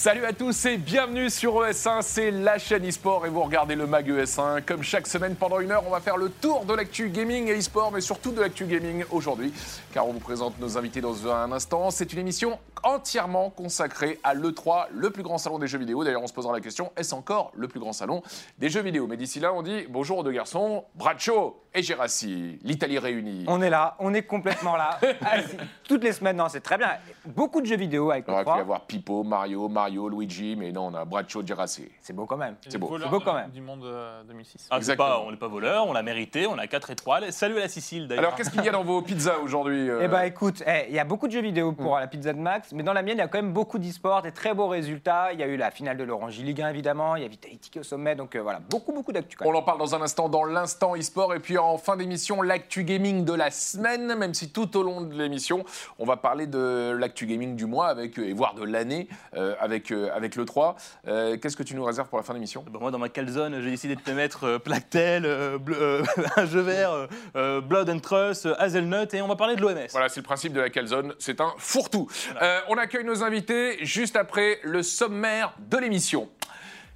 Salut à tous et bienvenue sur ES1, c'est la chaîne e-sport et vous regardez le MAG ES1. Comme chaque semaine pendant une heure, on va faire le tour de l'actu gaming et e-sport, mais surtout de l'actu gaming aujourd'hui, car on vous présente nos invités dans un instant. C'est une émission entièrement consacrée à l'E3, le plus grand salon des jeux vidéo. D'ailleurs, on se posera la question, est-ce encore le plus grand salon des jeux vidéo? Mais d'ici là, on dit bonjour aux deux garçons, Braccio et Gérassi, l'Italie réunie. On est là, on est complètement là. Ah, Toutes les semaines, non, c'est très bien. Beaucoup de jeux vidéo avec On aurait pu 3. avoir Pipo, Mario, Mario, Luigi, mais non, on a Braccio, Gérassi. C'est beau quand même. C'est beau. C'est beau quand même. Du monde euh, 2006. Ah, c'est Exactement. pas- on n'est pas voleur, on l'a mérité, on a 4 étoiles. Salut à la Sicile d'ailleurs. Alors, qu'est-ce qu'il y a dans vos pizzas aujourd'hui euh, Eh ben écoute, eh, il y a beaucoup de jeux vidéo pour la pizza de Max, mais dans la mienne, il y a quand même beaucoup d'e-sport, des très beaux résultats. Il y a eu la finale de l'Orange Ligue 1 évidemment, il y a Vitality qui est au sommet, donc euh, voilà, beaucoup beaucoup d'actu On en parle dans un instant dans l'instant e-sport et puis en fin d'émission l'actu gaming de la semaine, même si tout au long de l'émission on va parler de l'actu gaming du mois avec euh, et voire de l'année euh, avec euh, avec le 3. Euh, Qu'est-ce que tu nous réserves pour la fin d'émission? Bah, moi, dans ma calzone, j'ai décidé de te mettre Plactel, un jeu vert, Blood and Trust, Hazelnut, et on va parler de l'OMS. Voilà, c'est le principe de la calzone, c'est un fourre-tout. On accueille nos invités juste après le sommaire de l'émission.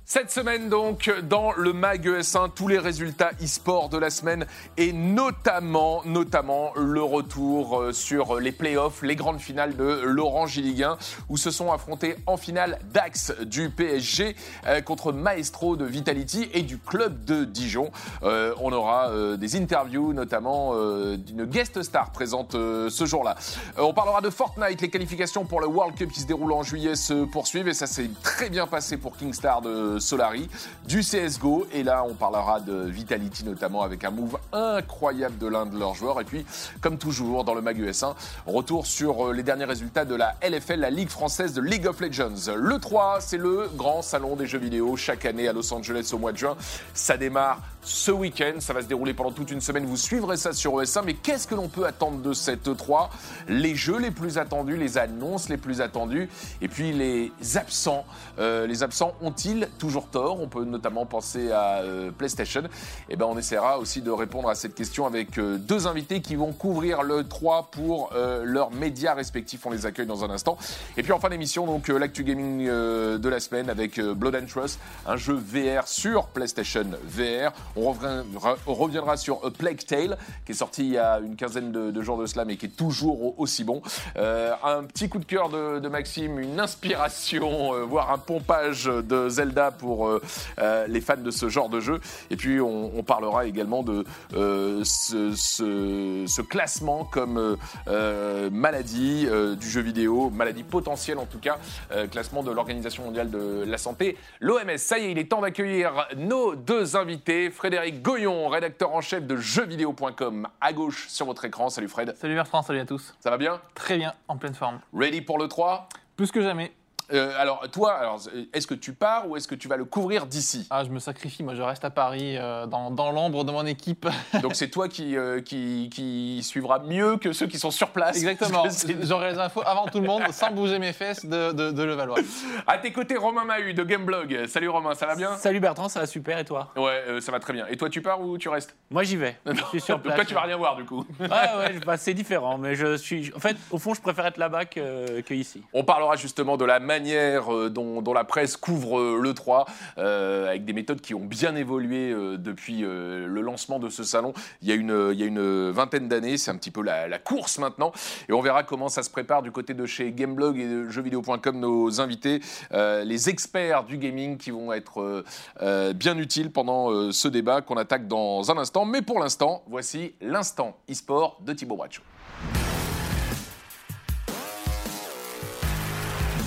Cette semaine donc, dans le MAG ES1, tous les résultats e-sport de la semaine et notamment, notamment le retour euh, sur les playoffs, les grandes finales de l'Orange Ligue 1 où se sont affrontés en finale Dax du PSG euh, contre Maestro de Vitality et du club de Dijon. Euh, on aura des interviews, notamment d'une guest star présente ce jour-là. On parlera de Fortnite, les qualifications pour le World Cup qui se déroule en juillet se poursuivent et ça s'est très bien passé pour Kingstar de Solari, du CSGO et là on parlera de Vitality notamment avec un move incroyable de l'un de leurs joueurs et puis comme toujours dans le Mag US1, retour sur euh, les derniers résultats de la LFL, la Ligue française de League of Legends. Le 3, c'est le grand salon des jeux vidéo chaque année à Los Angeles au mois de juin. Ça démarre ce week-end, ça va se dérouler pendant toute une semaine, vous suivrez ça sur ES1, mais qu'est-ce que l'on peut attendre de cette E3 Les jeux les plus attendus, les annonces les plus attendues, et puis les absents. Euh, les absents ont-ils toujours tort? On peut notamment penser à euh, PlayStation. Et ben on essaiera aussi de répondre à cette question avec euh, deux invités qui vont couvrir le 3 pour euh, leurs médias respectifs. On les accueille dans un instant. Et puis en fin d'émission, donc euh, l'actu gaming de la semaine avec Blood and Trust, un jeu VR sur PlayStation VR. On reviendra, sur A Plague Tale, qui est sorti il y a une quinzaine de, jours de cela, mais qui est toujours au- aussi bon. Euh, un petit coup de cœur de, Maxime, une inspiration, euh, voire un pompage de Zelda pour euh, les fans de ce genre de jeu. Et puis on, parlera également de ce, classement comme maladie du jeu vidéo, maladie potentielle en tout cas, classement de l'Organisation mondiale de la santé, l'OMS. Ça y est, il est temps d'accueillir nos deux invités. Goyon, rédacteur en chef de jeuxvideo.com, à gauche sur votre écran. Salut Fred, Salut Bertrand, salut à tous. ça va bien? Très bien, en pleine forme. Ready pour le 3 Plus que jamais. Euh, alors toi, alors, est-ce que tu pars ou est-ce que tu vas le couvrir d'ici? Ah, je me sacrifie, moi je reste à Paris euh, dans, dans l'ombre de mon équipe. Donc c'est toi qui, euh, qui, qui suivra mieux que ceux qui sont sur place. Exactement. J'aurai les infos avant tout le monde, sans bouger mes fesses de, de, de Levallois. À tes côtés, Romain Mahut de Gameblog. Salut Romain, ça va bien? Salut Bertrand, ça va super et toi? Ouais, euh, ça va très bien. Et toi, tu pars ou tu restes? Moi j'y vais. Je suis sur Donc place. toi, tu vas rien voir du coup. Ouais, ouais, bah, c'est différent, mais je suis. En fait, au fond, je préfère être là-bas que, que ici. On parlera justement de la manière euh, dont, la presse couvre euh, le 3, euh, avec des méthodes qui ont bien évolué depuis le lancement de ce salon il y a une, vingtaine d'années. C'est un petit peu la, course maintenant. Et on verra comment ça se prépare du côté de chez Gameblog et de jeuxvideo.com, nos invités, les experts du gaming qui vont être bien utiles pendant ce débat qu'on attaque dans un instant. Mais pour l'instant, voici l'instant e-sport de Thibaut Braccio.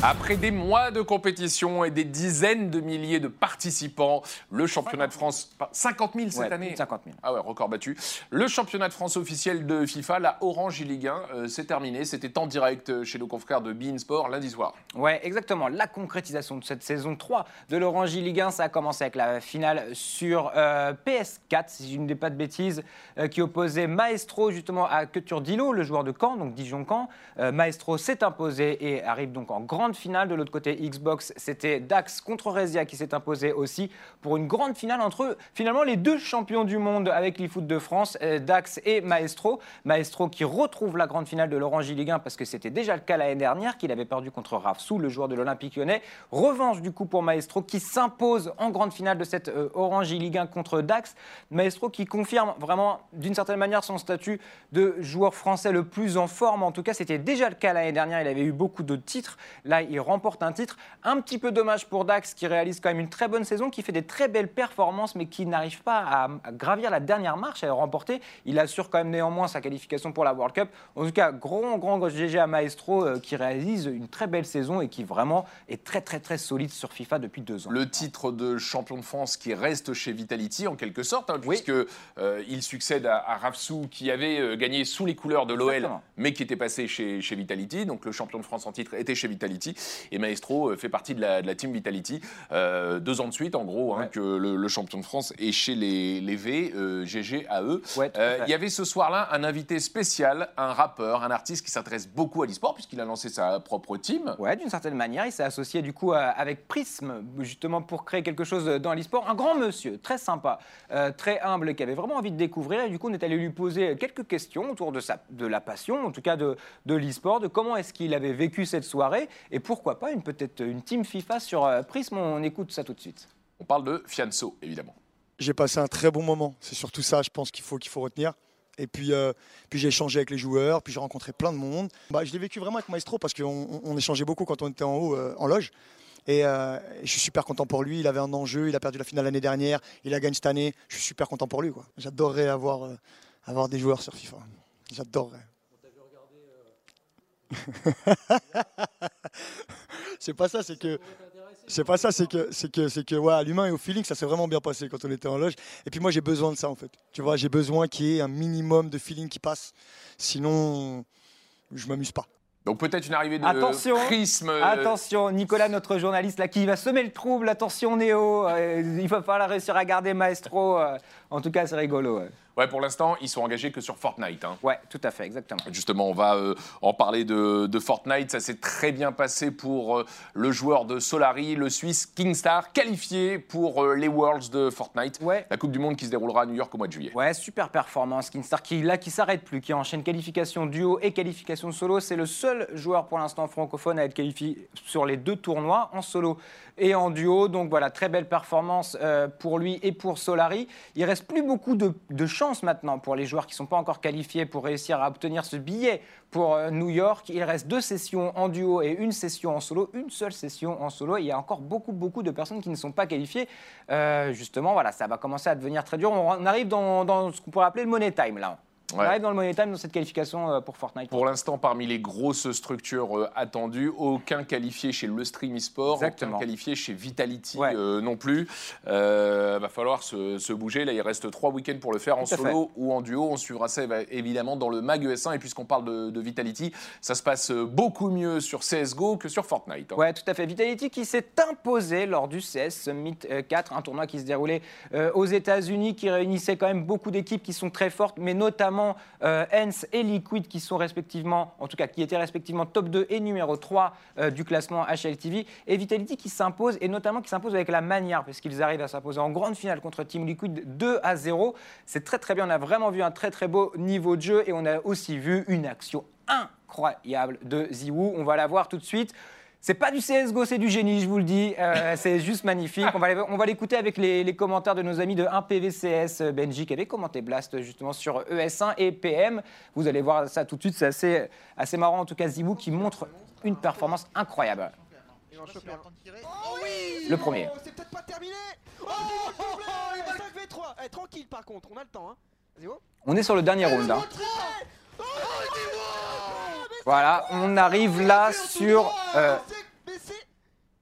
Après des mois de compétition et des dizaines de milliers de participants, le championnat de France. pas- 50 000 cette Ouais, année plus de 50 000. Ah ouais, record battu. Le championnat de France officiel de FIFA, la Orange Ligue 1, euh, c'est terminé. C'était en direct euh, chez nos confrères de Bein Sport lundi soir. Ouais, exactement. La concrétisation de cette saison 3 de l'Orange Ligue 1, ça a commencé avec la finale sur euh, PS4, si je ne dis pas de bêtises, euh, qui opposait Maestro justement à Dilo, le joueur de Caen, donc Dijon-Caen. Maestro s'est imposé et arrive donc en grande finale. De l'autre côté, Xbox, c'était Dax contre Rezia qui s'est imposé aussi pour une grande finale entre finalement les deux champions du monde avec l'eFoot de France, euh, Dax et Maestro. Maestro qui retrouve la grande finale de l'Orange Ligue 1 parce que c'était déjà le cas l'année dernière, qu'il avait perdu contre Rafsou, le joueur de l'Olympique lyonnais. Revanche du coup pour Maestro qui s'impose en grande finale de cette euh, Orange Ligue 1 contre Dax. Maestro qui confirme vraiment d'une certaine manière son statut de joueur français le plus en forme. En tout cas, c'était déjà le cas l'année dernière. Il avait eu beaucoup de titres. Là, il remporte un titre. Un petit peu dommage pour Dax qui réalise quand même une très bonne saison, qui fait des très belles performances, mais qui n'arrive pas à, à gravir la dernière marche, à le remporter. Il assure quand même néanmoins sa qualification pour la World Cup. En tout cas, grand, grand GG à Maestro euh, qui réalise une très belle saison et qui vraiment est très, très, très solide sur FIFA depuis deux ans. Le titre de champion de France qui reste chez Vitality en quelque sorte, hein, puisque euh, il succède à, à Rafsou qui avait euh, gagné sous les couleurs de l'OL, mais qui était passé chez, chez Vitality. Donc le champion de France en titre était chez Vitality. Et Maestro euh, fait partie de la, de la team Vitality. Euh, deux ans de suite, en gros, hein, Ouais. que le, le champion de France est chez les, les V, euh, GG à eux. Ouais, tout à Euh, fait. Il y avait ce soir-là un invité spécial, un rappeur, un artiste qui s'intéresse beaucoup à l'e-sport, puisqu'il a lancé sa propre team. Ouais, d'une certaine manière, il s'est associé du coup avec Prism, justement pour créer quelque chose dans l'e-sport. Un grand monsieur, très sympa, euh, très humble, qui avait vraiment envie de découvrir. Et du coup, on est allé lui poser quelques questions autour de, sa, de la passion, en tout cas de, de l'e-sport, de comment est-ce qu'il avait vécu cette soirée, et pourquoi pas une peut-être une team FIFA sur euh, Prism. On écoute ça tout de suite. On parle de Fianso, évidemment. J'ai passé un très bon moment. C'est surtout ça, je pense qu'il faut, qu'il faut retenir. Et puis, euh, puis j'ai échangé avec les joueurs, puis j'ai rencontré plein de monde. Bah, je l'ai vécu vraiment avec Maestro parce qu'on on- on échangeait beaucoup quand on était en haut, euh, en loge. Et euh, je suis super content pour lui. Il avait un enjeu, il a perdu la finale l'année dernière, il a gagné cette année. Je suis super content pour lui. J'adorerais avoir, euh, avoir des joueurs sur FIFA. J'adorerais. c'est pas ça, c'est que. C'est pas ça, c'est que, c'est que, c'est que, ouais, à l'humain et au feeling, ça s'est vraiment bien passé quand on était en loge. Et puis moi, j'ai besoin de ça en fait. Tu vois, j'ai besoin qu'il y ait un minimum de feeling qui passe. Sinon, je m'amuse pas. Donc peut-être une arrivée de Attention, euh, Attention, Nicolas, notre journaliste là, qui va semer le trouble. Attention, Néo, euh, il va falloir réussir à garder Maestro. euh. en tout cas, c'est rigolo. ouais. Ouais, pour l'instant, ils sont engagés que sur Fortnite. hein. Ouais, tout à fait, exactement. Justement, on va euh, en parler de, de Fortnite. Ça s'est très bien passé pour euh, le joueur de Solari, le Suisse Kingstar, qualifié pour euh, les Worlds de Fortnite. Ouais. La Coupe du Monde qui se déroulera à New York au mois de juillet. Ouais, super performance. Kinstar qui, là, qui s'arrête plus, qui enchaîne qualification duo et qualification solo. C'est le seul joueur pour l'instant francophone à être qualifié sur les deux tournois, en solo et en duo. Donc voilà, très belle performance pour lui et pour Solari. Il reste plus beaucoup de, de chance maintenant pour les joueurs qui ne sont pas encore qualifiés pour réussir à obtenir ce billet pour euh, New York. Il reste deux sessions en duo et une session en solo, une seule session en solo. Il y a encore beaucoup, beaucoup de personnes qui ne sont pas qualifiées. Euh, justement, voilà, ça va commencer à devenir très dur. On arrive dans, dans ce qu'on pourrait appeler le money time là. On arrive dans le money time dans cette qualification euh, pour Fortnite. Pour l'instant, parmi les grosses structures euh, attendues, aucun qualifié chez le Stream eSport, Exactement. aucun qualifié chez Vitality Ouais. euh, non plus. Euh, va falloir se, se bouger. Là, il reste trois week-ends pour le faire en Tout solo ou en duo. On suivra ça évidemment dans le Mag ES1. Et puisqu'on parle de, de Vitality, ça se passe beaucoup mieux sur CSGO que sur Fortnite. hein. Ouais, tout à fait. Vitality qui s'est imposé lors du CS Summit euh, 4, un tournoi qui se déroulait aux États-Unis, qui réunissait quand même beaucoup d'équipes qui sont très fortes, mais notamment euh, Hens et Liquid qui sont respectivement, en tout cas qui étaient respectivement top 2 et numéro 3 euh, du classement HLTV. Et Vitality qui s'impose, et notamment qui s'impose avec la manière, puisqu'ils arrivent à s'imposer en grande finale contre Team Liquid 2 à 0. C'est très très bien, on a vraiment vu un très très beau niveau de jeu, et on a aussi vu une action incroyable de Ziwoo. On va la voir tout de suite. C'est pas du CSGO, c'est du génie, je vous le dis. Euh, c'est juste magnifique. On va, on va l'écouter avec les, les commentaires de nos amis de 1PVCS euh, Benji qui avait commenté Blast justement sur ES1 et PM. Vous allez voir ça tout de suite, c'est assez, assez marrant. En tout cas, Zibou qui montre une performance incroyable. Choper un. Le premier. Oh, C'est peut-être pas terminé Oh, il va 5v3 Eh, Tranquille par contre, on a le temps. Hein. Vas-y, oh. On est sur le dernier round. hein. Oh, Voilà, on arrive là sur. euh,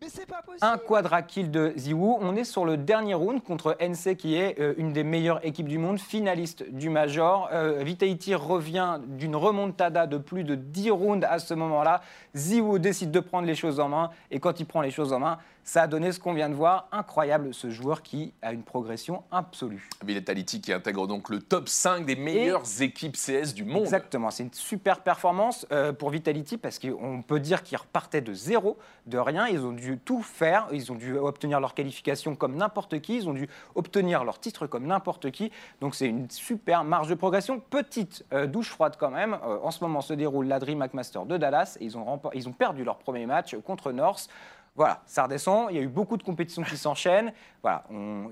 Mais Mais c'est pas possible. Un quadra kill de Ziwoo. On est sur le dernier round contre NC qui est euh, une des meilleures équipes du monde, finaliste du Major. Euh, Vitality revient d'une remontada de plus de 10 rounds à ce moment-là. Ziwoo décide de prendre les choses en main et quand il prend les choses en main, ça a donné ce qu'on vient de voir. Incroyable ce joueur qui a une progression absolue. Vitality qui intègre donc le top 5 des meilleures équipes CS du monde. Exactement, c'est une super performance euh, pour Vitality parce qu'on peut dire qu'ils repartaient de zéro, de rien. Ils ont dû tout faire, ils ont dû obtenir leur qualification comme n'importe qui, ils ont dû obtenir leur titre comme n'importe qui. Donc c'est une super marge de progression. Petite euh, douche froide quand même. Euh, en ce moment se déroule la Dream Master de Dallas ils ont, ils ont perdu leur premier match contre North. Voilà, ça redescend. Il y a eu beaucoup de compétitions qui s'enchaînent. Voilà,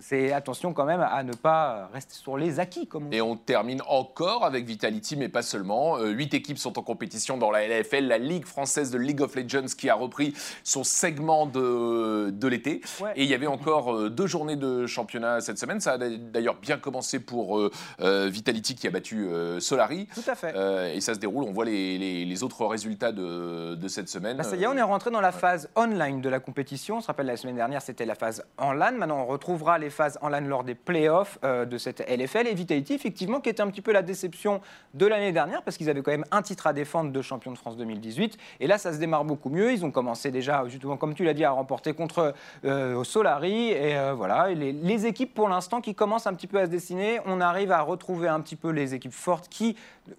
c'est attention quand même à ne pas rester sur les acquis, comme on dit. Et on termine encore avec Vitality, mais pas seulement. Euh, Huit équipes sont en compétition dans la LFL, la Ligue française de League of Legends qui a repris son segment de, de l'été. Ouais. Et il y avait encore euh, deux journées de championnat cette semaine. Ça a d'ailleurs bien commencé pour euh, euh, Vitality qui a battu Solari. Tout à fait. Et ça se déroule, on voit les, les- les autres résultats de, de cette semaine. Bah, ça y est, on est rentré dans la phase online de la compétition. On se rappelle, la semaine dernière, c'était la phase en LAN. Maintenant, on retrouvera les phases en LAN lors des playoffs euh, de cette LFL. Et Vitality, effectivement, qui était un petit peu la déception de l'année dernière, parce qu'ils avaient quand même un titre à défendre de champion de France 2018. Et là, ça se démarre beaucoup mieux. Ils ont commencé déjà, justement, comme tu l'as dit, à remporter contre euh, Solari. Et euh, voilà, les, équipes, pour l'instant, qui commencent un petit peu à se dessiner, on arrive à retrouver un petit peu les équipes fortes qui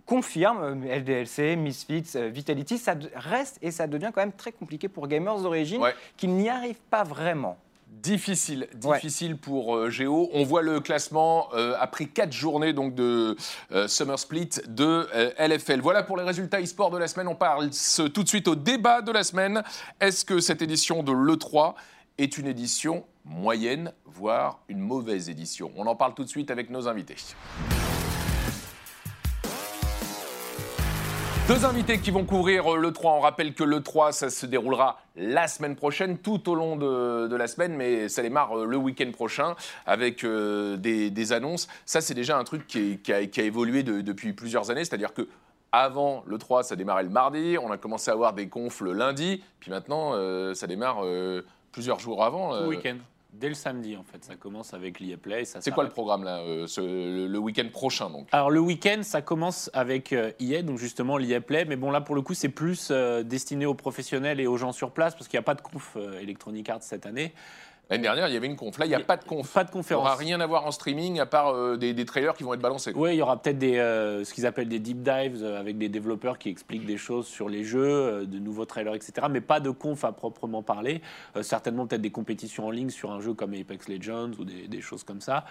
confirment, euh, LDLC, Misfits, euh, Vitality, ça reste et ça devient quand même très compliqué pour Gamers d'origine. Qui n'y arrivent pas vraiment. Difficile, Ouais. difficile pour euh, Géo. On voit le classement euh, après quatre journées donc de euh, Summer Split de euh, LFL. Voilà pour les résultats e-sport de la semaine. On parle tout de suite au débat de la semaine. Est-ce que cette édition de l'E3 est une édition moyenne, voire une mauvaise édition? On en parle tout de suite avec nos invités. Deux invités qui vont couvrir euh, l'E3. On rappelle que l'E3, ça se déroulera la semaine prochaine, tout au long de, la semaine, mais ça démarre euh, le week-end prochain avec euh, des, annonces. Ça, c'est déjà un truc qui, a, évolué de- depuis plusieurs années, c'est-à-dire que avant le 3, ça démarrait le mardi, on a commencé à avoir des confs le lundi, puis maintenant, ça démarre plusieurs jours avant. Tout le week-end. Dès le samedi, en fait. Ça commence avec l'EA Play. et ça C'est quoi le programme là, euh, ce- le, le week-end prochain donc? Alors, le week-end, ça commence avec euh, donc justement l'EA Play. Mais bon, là, pour le coup, c'est plus euh, destiné aux professionnels et aux gens sur place, parce qu'il n'y a pas de conf euh, Electronic Arts cette année. L'année dernière, il y avait une conf. Là, il n'y a pas de conf. Pas de Il n'y conférence. aura rien à voir en streaming à part euh, des, des trailers qui vont être balancés. Oui, il y aura peut-être des, euh, ce qu'ils appellent des deep dives euh, avec des développeurs qui expliquent des choses sur les jeux, de nouveaux trailers, etc. Mais pas de conf à proprement parler. Certainement peut-être des compétitions en ligne sur un jeu comme Apex Legends ou des, des choses comme ça.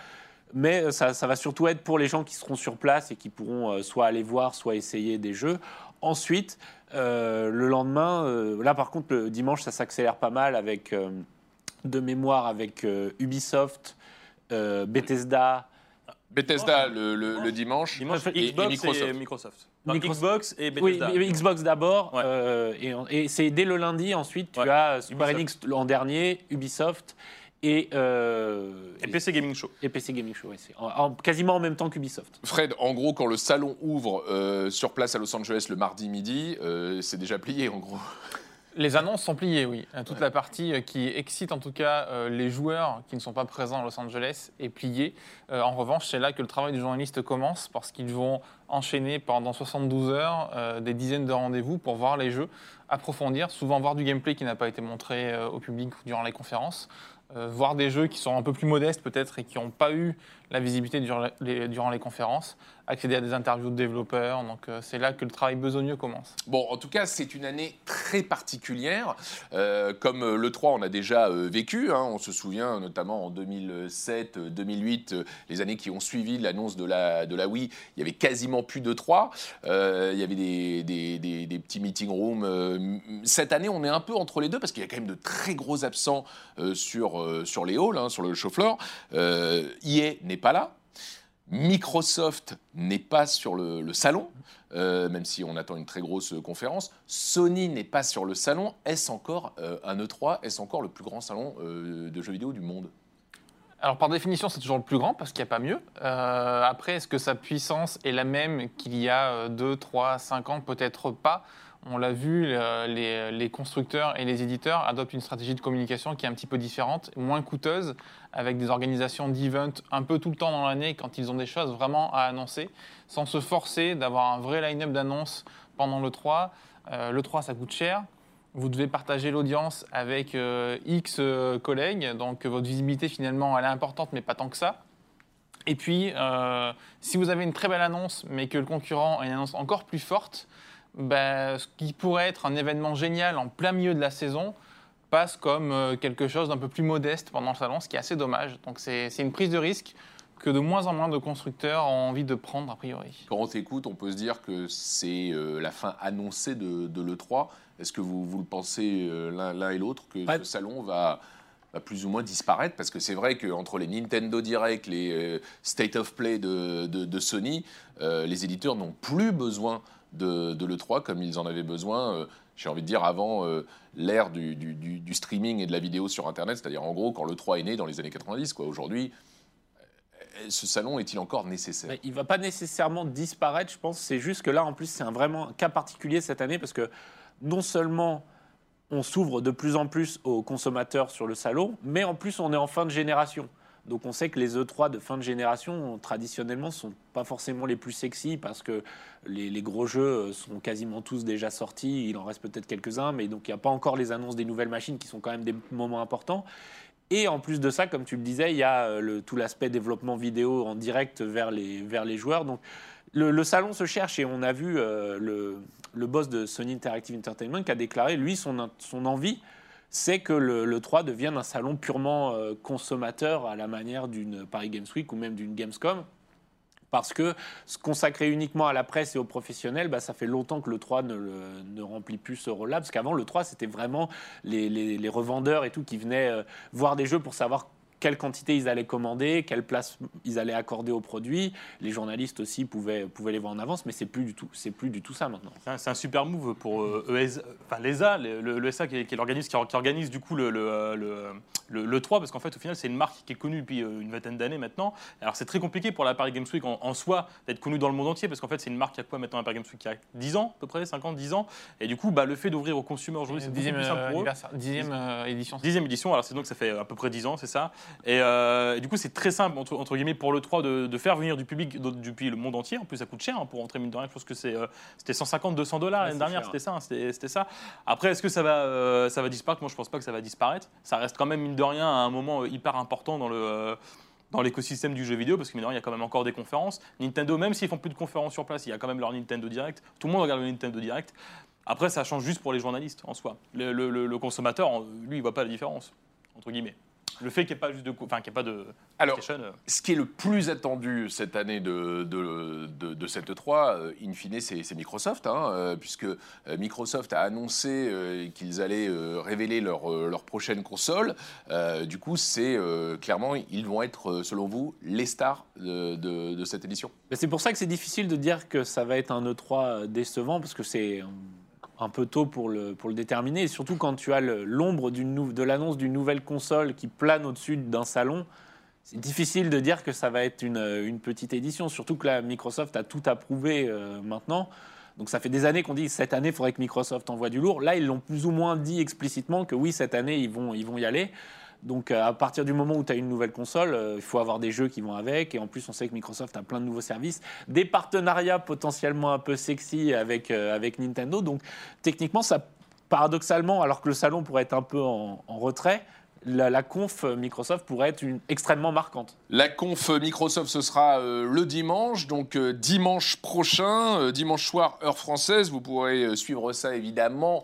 Mais ça, ça va surtout être pour les gens qui seront sur place et qui pourront soit aller voir, soit essayer des jeux. Ensuite, euh, le lendemain, euh, là par contre, le dimanche, ça s'accélère pas mal avec, euh, de mémoire, avec euh, Ubisoft, euh, Bethesda. Bethesda le, le- le dimanche. Dimanche, et- Xbox et Microsoft. Microsoft. Non, Microsoft. Xbox et Oui, Bethesda. mais Xbox d'abord, Ouais. euh, et, c'est dès le lundi. Ensuite, tu Ouais. as Square Ubisoft. Enix en dernier, Ubisoft et, euh, Et PC Gaming Show. et PC Gaming Show. ouais, c'est en- en- quasiment en même temps qu'Ubisoft. Fred, en gros, quand le salon ouvre euh, sur place à Los Angeles le mardi midi, euh, c'est déjà plié en gros. Les annonces sont pliées, oui. Euh, Toute la partie euh, qui excite en tout cas euh, les joueurs qui ne sont pas présents à Los Angeles est pliée. Euh, en revanche, c'est là que le travail du journaliste commence parce qu'ils vont enchaîner pendant 72 heures euh, des dizaines de rendez-vous pour voir les jeux, approfondir, souvent voir du gameplay qui n'a pas été montré au public durant les conférences, euh, voir des jeux qui sont un peu plus modestes peut-être et qui n'ont pas eu la visibilité durant les, conférences, accéder à des interviews de développeurs. Donc euh, c'est là que le travail besogneux commence. Bon, en tout cas, c'est une année très particulière. Euh, comme euh, le 3, on a déjà vécu. hein. on se souvient notamment en 2007, euh, 2008, euh, les années qui ont suivi l'annonce de la, de la Wii, il y avait quasiment plus de 3. Euh, il y avait des, petits meeting rooms. cette année, on est un peu entre les deux parce qu'il y a quand même de très gros absents sur, sur les halls, hein, sur le show floor. EA n'est pas là. Microsoft n'est pas sur le, salon, euh, même si on attend une très grosse euh, conférence. Sony n'est pas sur le salon. Est-ce encore euh, un E3 Est-ce encore le plus grand salon de jeux vidéo du monde? Alors par définition, c'est toujours le plus grand parce qu'il n'y a pas mieux. Après, est-ce que sa puissance est la même qu'il y a 2, 3, 5 ans? Peut-être pas. On l'a vu, le- les, les constructeurs et les éditeurs adoptent une stratégie de communication qui est un petit peu différente, moins coûteuse, avec des organisations d'events un peu tout le temps dans l'année quand ils ont des choses vraiment à annoncer, sans se forcer d'avoir un vrai line-up d'annonces pendant le 3. Euh, le 3, ça coûte cher. Vous devez partager l'audience avec euh, X euh, collègues, donc votre visibilité finalement elle est importante, mais pas tant que ça. Et puis, si vous avez une très belle annonce, mais que le concurrent a une annonce encore plus forte, ben, ce qui pourrait être un événement génial en plein milieu de la saison passe comme euh, quelque chose d'un peu plus modeste pendant le salon, ce qui est assez dommage. Donc c'est c'est une prise de risque que de moins en moins de constructeurs ont envie de prendre a priori. Quand on t'écoute, on peut se dire que c'est euh, la fin annoncée de, de l'E3. Est-ce que vous, vous le pensez euh, l'un et l'autre, que Pas- ce salon va, va plus ou moins disparaître? Parce que c'est vrai qu'entre les Nintendo Direct, les State of Play de, de- de Sony, euh, les éditeurs n'ont plus besoin de, de l'E3 comme ils en avaient besoin, euh, j'ai envie de dire, avant euh, l'ère du, streaming et de la vidéo sur Internet, c'est-à-dire en gros quand l'E3 est né dans les années 90. quoi. Aujourd'hui, euh, ce salon est-il encore nécessaire? Il va pas nécessairement disparaître, je pense. C'est juste que là, en plus, c'est un vraiment cas particulier cette année parce que non seulement on s'ouvre de plus en plus aux consommateurs sur le salon, mais en plus, on est en fin de génération. Donc on sait que les E3 de fin de génération, traditionnellement, sont pas forcément les plus sexy parce que les, gros jeux sont quasiment tous déjà sortis. Il en reste peut-être quelques-uns, mais donc il n'y a pas encore les annonces des nouvelles machines qui sont quand même des moments importants. Et en plus de ça, comme tu le disais, il y a euh, tout l'aspect développement vidéo en direct vers les, joueurs. Donc le, salon se cherche et on a vu euh, le, boss de Sony Interactive Entertainment qui a déclaré, lui, son envie, c'est que le, le 3 devienne un salon purement euh, consommateur à la manière d'une Paris Games Week ou même d'une Gamescom. Parce que se consacrer uniquement à la presse et aux professionnels, bah, ça fait longtemps que le 3 ne, remplit plus ce rôle-là. Parce qu'avant, le 3, c'était vraiment les revendeurs et tout qui venaient euh, voir des jeux pour savoir quelle quantité ils allaient commander, quelle place ils allaient accorder aux produits. Les journalistes aussi pouvaient, pouvaient les voir en avance, mais c'est plus du tout, c'est plus du tout ça maintenant. C'est un- super move pour euh, ES enfin, l'ESA, le, le- l'ESA qui est, qui est l'organisme qui, or- qui organise du coup le, le, euh, le, le- le 3, parce qu'en fait au final c'est une marque qui est connue depuis euh, une vingtaine d'années maintenant. Alors c'est très compliqué pour la Paris Games Week en, en soi d'être connue dans le monde entier, parce qu'en fait c'est une marque qui a quoi maintenant la Paris Games Week qui a 10 ans à peu près, 5 ans, 10 ans. Et du coup bah, le fait d'ouvrir aux consommateurs aujourd'hui c'est plus simple pour eux. dixième euh, édition. Dixième édition, alors c'est donc ça fait à peu près 10 ans, c'est ça. Et, euh, et du coup, c'est très simple, entre, entre guillemets, pour le 3 de, de faire venir du public de- depuis le monde entier. En plus, ça coûte cher hein, pour entrer, mine de rien. Je pense que euh, c'était 150, 200 dollars l'année dernière, cher. c'était ça, hein, c'était, ça. Après, est-ce que ça va, euh, ça va disparaître? Moi, je pense pas que ça va disparaître. Ça reste quand même, mine de rien, à un moment hyper important dans le. dans l'écosystème du jeu vidéo, parce que rien, il y a quand même encore des conférences. Nintendo, même s'ils font plus de conférences sur place, il y a quand même leur Nintendo Direct. Tout le monde regarde le Nintendo Direct. Après, ça change juste pour les journalistes en soi. Le, le- le- le consommateur, lui, il voit pas la différence, entre guillemets. Le fait qu'il n'y ait pas juste de, enfin, qu'il y ait pas de Alors, PlayStation, euh, Ce qui est le plus attendu cette année de, de, de- de cette E3, euh, in fine, c'est Microsoft, hein, euh, puisque Microsoft a annoncé qu'ils allaient révéler leur, leur prochaine console. Euh, du coup, c'est euh, clairement, ils vont être, selon vous, les stars de, de- de cette édition. C'est pour ça que c'est difficile de dire que ça va être un E3 décevant, parce que c'est un- peu tôt pour le, pour le déterminer. Et surtout quand tu as l'ombre de l'annonce d'une nouvelle console qui plane au-dessus d'un salon, c'est difficile de dire que ça va être une, une petite édition. Surtout que là, Microsoft a tout approuvé euh, maintenant. Donc ça fait des années qu'on dit cette année, il faudrait que Microsoft envoie du lourd. Là, ils l'ont plus ou moins dit explicitement que oui, cette année, ils vont, ils vont y aller. Donc euh, à partir du moment où tu as une nouvelle console, euh, il faut avoir des jeux qui vont avec. Et en plus, on sait que Microsoft a plein de nouveaux services, des partenariats potentiellement un peu sexy avec, euh, avec Nintendo. Donc techniquement, ça, paradoxalement, alors que le salon pourrait être un peu en, en retrait, la, conf Microsoft pourrait être une, extrêmement marquante. La conf Microsoft, ce sera euh, le dimanche, donc euh, dimanche prochain, euh, dimanche soir, heure française. Vous pourrez suivre ça évidemment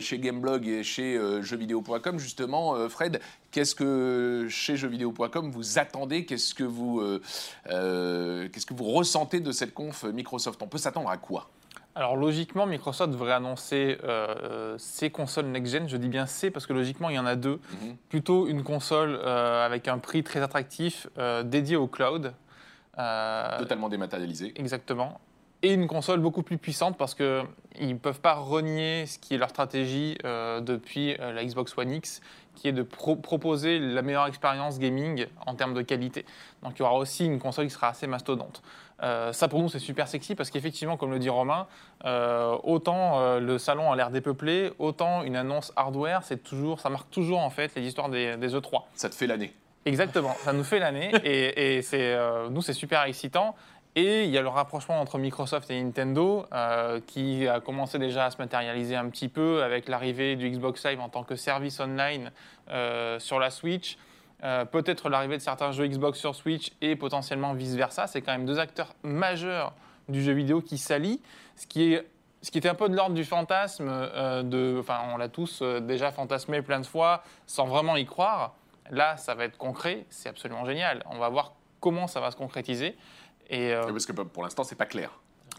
chez Gameblog et chez jeuxvideo.com. Justement, Fred, qu'est-ce que chez jeuxvideo.com vous attendez? Qu'est-ce que vous, qu'est-ce que vous ressentez de cette conf Microsoft? On peut s'attendre à quoi? Alors logiquement, Microsoft devrait annoncer euh, ses consoles next-gen. Je dis bien C parce que logiquement, il y en a deux. Mhm. Plutôt une console euh, avec un prix très attractif euh, dédié au cloud. Euh, Totalement dématérialisé. Exactement. Et une console beaucoup plus puissante parce qu'ils ne peuvent pas renier ce qui est leur stratégie euh, depuis euh, la Xbox One X, qui est de pro- proposer la meilleure expérience gaming en termes de qualité. Donc il y aura aussi une console qui sera assez mastodonte. Euh, ça pour nous c'est super sexy parce qu'effectivement, comme le dit Romain, euh, autant le salon a l'air dépeuplé, autant une annonce hardware, c'est toujours, ça marque toujours en fait les histoires des, des E E3. Ça te fait l'année. Exactement, ça nous fait l'année et, et c'est, euh, nous c'est super excitant. Et il y a le rapprochement entre Microsoft et Nintendo euh, qui a commencé déjà à se matérialiser un petit peu avec l'arrivée du Xbox Live en tant que service online euh, sur la Switch. Euh, Peut-être l'arrivée de certains jeux Xbox sur Switch et potentiellement vice-versa. C'est quand même deux acteurs majeurs du jeu vidéo qui s'allient, ce qui est ce qui était un peu de l'ordre du fantasme, de, enfin, on l'a tous déjà fantasmé plein de fois sans vraiment y croire. Là, ça va être concret, c'est absolument génial. On va voir comment ça va se concrétiser. Et euh, Parce que pour l'instant, c'est pas clair.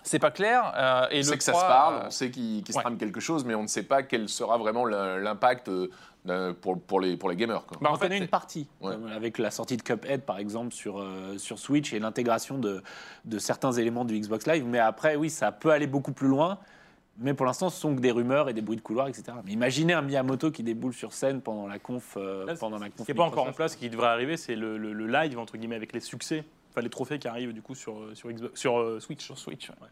c'est pas clair. euh, et on le sait que ça 3, se parle, euh, on sait qu'il se ouais. trame quelque chose, mais on ne sait pas quel sera vraiment l'impact pour, pour, les, pour les gamers. quoi. Bah, En on fait, connaît une partie, Ouais. avec la sortie de Cuphead par exemple sur, euh, sur Switch et l'intégration de, de certains éléments du Xbox Live. Mais après, oui, ça peut aller beaucoup plus loin. Mais pour l'instant, ce sont que des rumeurs et des bruits de couloir, etc. Mais imaginez un Miyamoto qui déboule sur scène pendant la conf. euh, Là, pendant la Ce conf qui n'est pas encore en place, qui devrait arriver, c'est le, le- le live, entre guillemets, avec les succès, enfin les trophées qui arrivent du coup sur, euh, sur, Xbox, sur euh, Switch. sur Switch. ouais.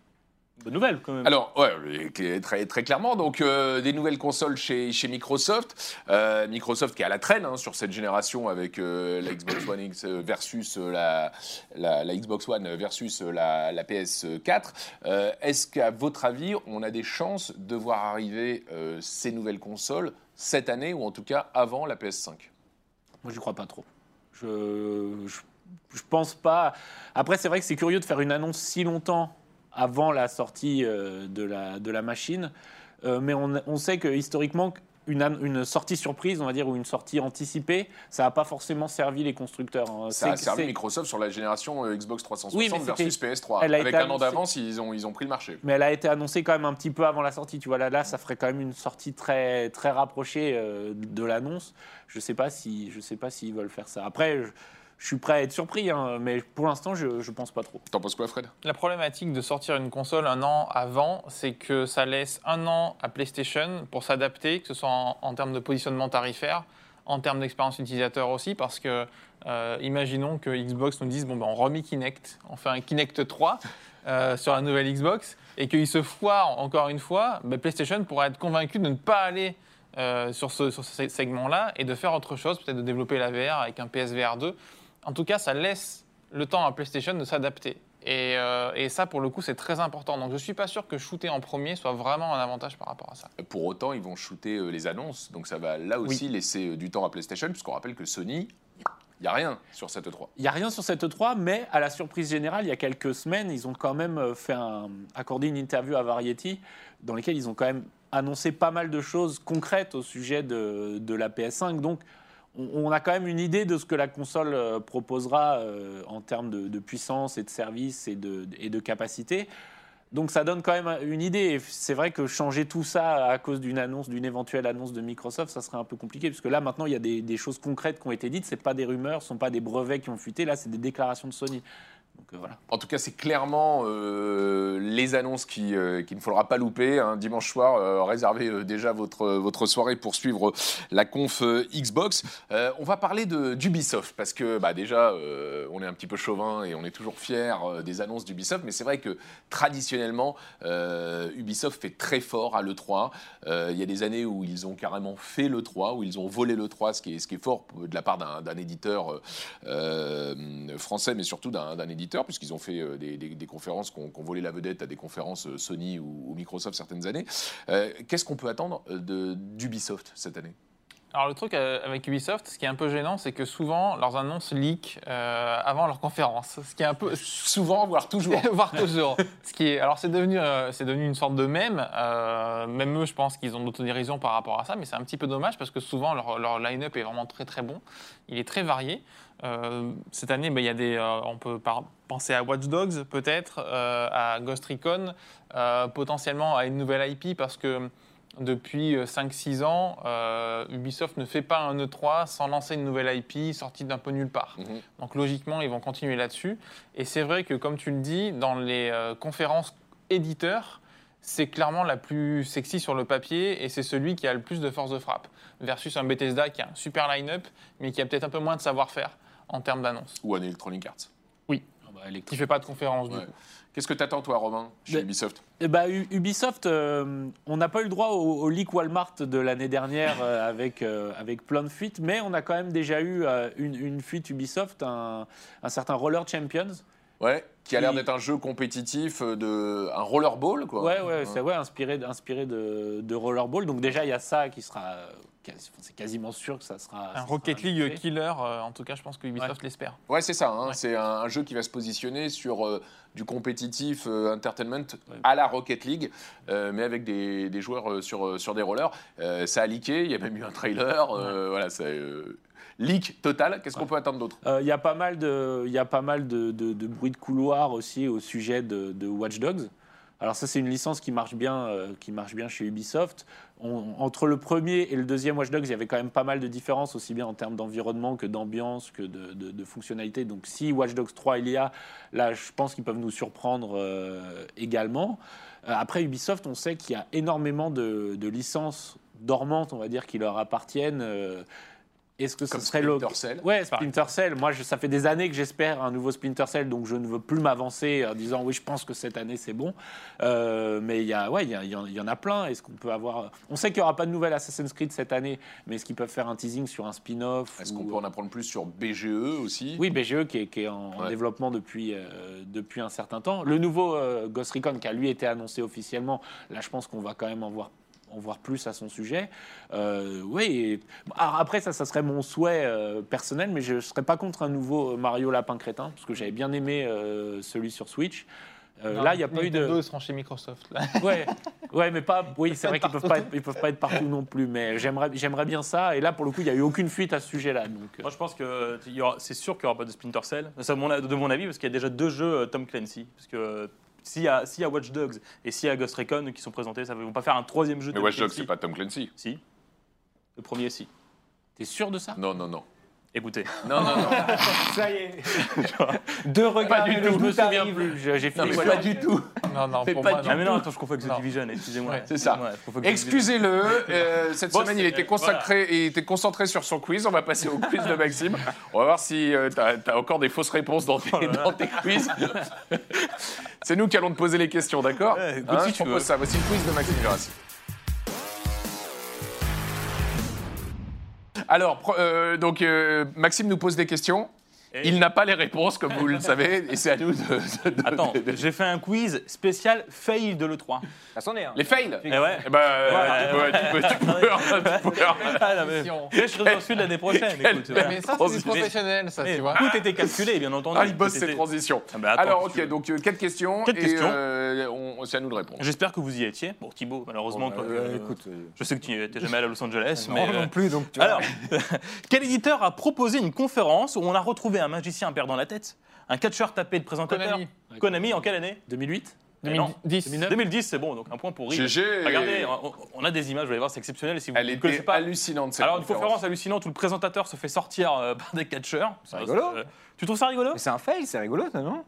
Bonne nouvelle quand même. Alors, ouais, très, très clairement, donc euh, des nouvelles consoles chez, chez Microsoft. Euh, Microsoft qui est à la traîne hein, sur cette génération avec euh, la Xbox One X versus la, la, la Xbox One versus la, la PS4. Euh, Est-ce qu'à votre avis, on a des chances de voir arriver euh, ces nouvelles consoles cette année ou en tout cas avant la PS5 Moi, j'y crois pas trop. Je, je, je pense pas. Après, c'est vrai que c'est curieux de faire une annonce si longtemps avant la sortie euh, de, la, de la machine. Euh, mais on, on sait que historiquement, une, sortie surprise, on va dire, ou une sortie anticipée, ça n'a pas forcément servi les constructeurs. hein. Ça a servi Microsoft sur la génération euh, Xbox 360 Oui, mais c'était- versus PS3. elle a Avec été un an d'avance, ils ont, ils ont pris le marché. Mais elle a été annoncée quand même un petit peu avant la sortie. Tu vois, là, là ça ferait quand même une sortie très, très rapprochée euh, de l'annonce. Je ne sais pas si, je sais pas s'ils veulent faire ça. Après, je, je suis prêt à être surpris, hein, mais pour l'instant, je ne pense pas trop. T'en penses quoi, Fred? La problématique de sortir une console un an avant, c'est que ça laisse un an à PlayStation pour s'adapter, que ce soit en, en termes de positionnement tarifaire, en termes d'expérience utilisateur aussi, parce que euh, imaginons que Xbox nous dise bon ben on remet Kinect, on fait un Kinect 3 euh, sur la nouvelle Xbox, et qu'il se foire encore une fois, ben, PlayStation pourrait être convaincu de ne pas aller euh, sur ce, sur ce segment-là et de faire autre chose, peut-être de développer la VR avec un PSVR 2. En tout cas, ça laisse le temps à PlayStation de s'adapter. Et, euh, et ça, pour le coup, c'est très important. Donc, je ne suis pas sûr que shooter en premier soit vraiment un avantage par rapport à ça. Pour autant, ils vont shooter euh, les annonces, donc ça va là aussi laisser euh, du temps à PlayStation, puisqu'on rappelle que Sony, il n'y a rien sur cette 3. Il n'y a rien sur cette 3, mais à la surprise générale, il y a quelques semaines, ils ont quand même fait un, accordé une interview à Variety dans laquelle ils ont quand même annoncé pas mal de choses concrètes au sujet de, de la PS5. Donc, on, a quand même une idée de ce que la console euh, proposera euh, en termes de, puissance et de service et de, capacité. Donc ça donne quand même une idée. C'est vrai que changer tout ça à cause d'une annonce, d'une éventuelle annonce de Microsoft, ça serait un peu compliqué, puisque là maintenant il y a des, des choses concrètes qui ont été dites. C'est pas des rumeurs, ce sont pas des brevets qui ont fuité. Là, c'est des déclarations de Sony. Euh. En tout cas, c'est clairement euh, les annonces qui, euh, qu'il ne faudra pas louper. hein. Dimanche soir, réservez déjà votre, votre soirée pour suivre la conf Xbox. On va parler d'Ubisoft, parce que bah, déjà, on est un petit peu chauvin et on est toujours fiers euh, des annonces d'Ubisoft, mais c'est vrai que traditionnellement, Ubisoft fait très fort à l'E3. Euh, il y a des années où ils ont carrément fait l'E3, où ils ont volé l'E3, ce qui est, ce qui est fort de la part d'un, éditeur français, mais surtout d'un, d'un puisqu'ils ont fait euh, des, des- des conférences qui ont volé la vedette à des conférences euh, Sony ou, ou Microsoft certaines années. Euh, qu'est-ce qu'on peut attendre d'Ubisoft cette année? Alors, le truc avec Ubisoft, ce qui est un peu gênant, c'est que souvent, leurs annonces leak euh, avant leur conférence. Ce qui est un peu. Souvent, voire toujours. voire toujours. Ce qui est, alors c'est devenu, euh, c'est devenu une sorte de mème. Euh, même eux, je pense qu'ils ont de l'autodérision par rapport à ça, mais c'est un petit peu dommage parce que souvent leur, leur line-up est vraiment très très bon. Il est très varié. Euh, cette année, ben, y a des, euh, on peut penser à Watch Dogs peut-être, euh, à Ghost Recon, potentiellement à une nouvelle IP parce que depuis euh, 5-6 ans, Ubisoft ne fait pas un E3 sans lancer une nouvelle IP sortie d'un peu nulle part. Mhm. Donc logiquement, ils vont continuer là-dessus. Et c'est vrai que, comme tu le dis, dans les conférences éditeur, c'est clairement la plus sexy sur le papier et c'est celui qui a le plus de force de frappe. Versus un Bethesda qui a un super line-up, mais qui a peut-être un peu moins de savoir-faire en termes d'annonce. Ou un Electronic Arts. Ah bah, Electronic Qui fait pas de conférence du coup. Qu'est-ce que t'attends, toi, Romain, chez Ubisoft? Eh bah, Ubisoft, euh, on n'a pas eu le droit au, au leak Walmart de l'année dernière euh, avec, euh, avec plein de fuites, mais on a quand même déjà eu euh, une, une fuite Ubisoft, un, un certain Roller Champions. Ouais. Qui a l'air d'être un jeu compétitif, de un rollerball, quoi. Ouais, ouais, c'est ouais, inspiré, de- inspiré de, de Rollerball. Donc déjà, il y a ça qui sera... c'est quasiment sûr que ça sera... Un Rocket. League killer, euh, en tout cas, je pense que Ubisoft l'espère. Ouais, c'est ça. hein. Ouais. C'est un, un jeu qui va se positionner sur euh, du compétitif euh, entertainment Ouais. à la Rocket League, euh, mais avec des, des joueurs euh, sur, euh, sur des rollers. Euh, ça a leaké, il y a même eu un trailer. euh, Voilà, c'est leak total. Qu'est-ce qu'on peut attendre d'autre? Euh, Il y a pas mal de, il y a pas mal de, de, de bruit de couloir aussi au sujet de, de Watch Dogs. Alors ça, c'est une licence qui marche bien, euh, qui marche bien chez Ubisoft. Entre le premier et le deuxième Watch Dogs, il y avait quand même pas mal de différences, aussi bien en termes d'environnement que d'ambiance, que de, fonctionnalité. Donc si Watch Dogs 3 il y a, là, je pense qu'ils peuvent nous surprendre euh, également. Euh, après Ubisoft, on sait qu'il y a énormément de licences dormantes, on va dire, qui leur appartiennent. Euh, Est-ce que ce serait le Splinter Cell. Ouais, Splinter Cell. Moi, je- ça fait des années que j'espère un nouveau Splinter Cell, donc je ne veux plus m'avancer en disant oui, je pense que cette année c'est bon. Euh, mais il y a, ouais, il y, en- il y en a plein. Est-ce qu'on peut avoir On sait qu'il n'y aura pas de nouvelle Assassin's Creed cette année, mais est-ce qu'ils peuvent faire un teasing sur un spin-off Est-ce ou- qu'on peut en apprendre plus sur BGE aussi? Oui, BGE qui est, qui est en, développement depuis, euh, depuis un certain temps. Le nouveau euh, Ghost Recon qui a lui été annoncé officiellement, là je pense qu'on va quand même en voir, en voir plus à son sujet. Euh, oui, alors après ça, ça serait mon souhait euh, personnel, mais je ne serais pas contre un nouveau Mario Lapin Crétin, parce que j'avais bien aimé euh, celui sur Switch. Euh, là, il n'y a pas eu de... Nintendo seront chez Microsoft. là. Ouais, ouais, mais pas. Oui, c'est vrai qu'ils peuvent pas, être, ils peuvent pas être partout non plus. Mais j'aimerais, j'aimerais bien ça. Et là, pour le coup, il n'y a eu aucune fuite à ce sujet-là. Donc, euh, Moi, je pense que c'est sûr qu'il n'y aura pas de Splinter Cell. C'est de mon, de mon avis, parce qu'il y a déjà deux jeux euh, Tom Clancy. Parce que euh, s'il y, a- s'il y a Watch Dogs et s'il y a Ghost Recon qui sont présentés, ça ne vont pas faire un troisième jeu Mais Tom Watch Dogs, Clancy. c'est pas Tom Clancy. Si. Le premier, si. t'es sûr de ça? Non, non, non. Écoutez. Non, non, non. Ça y est. Deux regards. du et tout. Je me souviens plus. J'ai j'ai Non, fini. mais pas du tout. Non, non, Mais pour pas moi, du Ah non. mais non, attends, je confonds avec The. Division, excusez-moi. Ouais. C'est ça. Ouais. Excusez-le, euh, cette Bon, semaine il était consacré, il était concentré sur son quiz. On va passer au quiz de Maxime. On va voir si tu as, encore des fausses réponses dans tes, Oh dans tes quiz. C'est nous qui allons te poser les questions, d'accord Ouais, Hein, si Je tu propose veux. ça. Voici le quiz de Maxime Jurassi. Alors, euh, donc euh, Maxime nous pose des questions. Et- Il n'a pas les réponses, comme vous le savez, et c'est à nous de. Attends, de- de- j'ai fait un quiz spécial fail de l'E3. Ça s'en est. hein. Les fails Eh ouais. Eh ben, euh, Ouais, tu peux, tu peux, tu peux, tu peux. Ah, non, mais- Je serai dessus l'année prochaine. Écoute, voilà. Mais ça, c'est professionnel, ça, Mais tu vois. Tout était calculé, bien entendu. Ah, il bosse Tout cette était- transition. Ah, bah, attends, Alors, ok, donc euh, quatre questions. Quatre et, questions. euh, on- c'est à nous de répondre. J'espère que vous y étiez. Bon, Thibaut, malheureusement, Euh, écoute. euh, je sais que tu n'étais jamais allé à Los Angeles. non, mais, euh, non plus, donc tu vois. Alors, quel éditeur a proposé une conférence où on a retrouvé un magicien perdant la tête, un catcheur tapé de présentateur. Konami. Konami en quelle année? 2008 Eh non. 2010. 2010, c'est bon, donc un point pour Rive. GG. Regardez, on, on a des images, vous allez voir, c'est exceptionnel. Et si vous Elle était pas, hallucinante cette alors une conférence hallucinante où le présentateur se fait sortir euh, par des catcheurs. C'est rigolo. Euh, tu trouves ça rigolo? Mais c'est un fail, c'est rigolo, ça, non?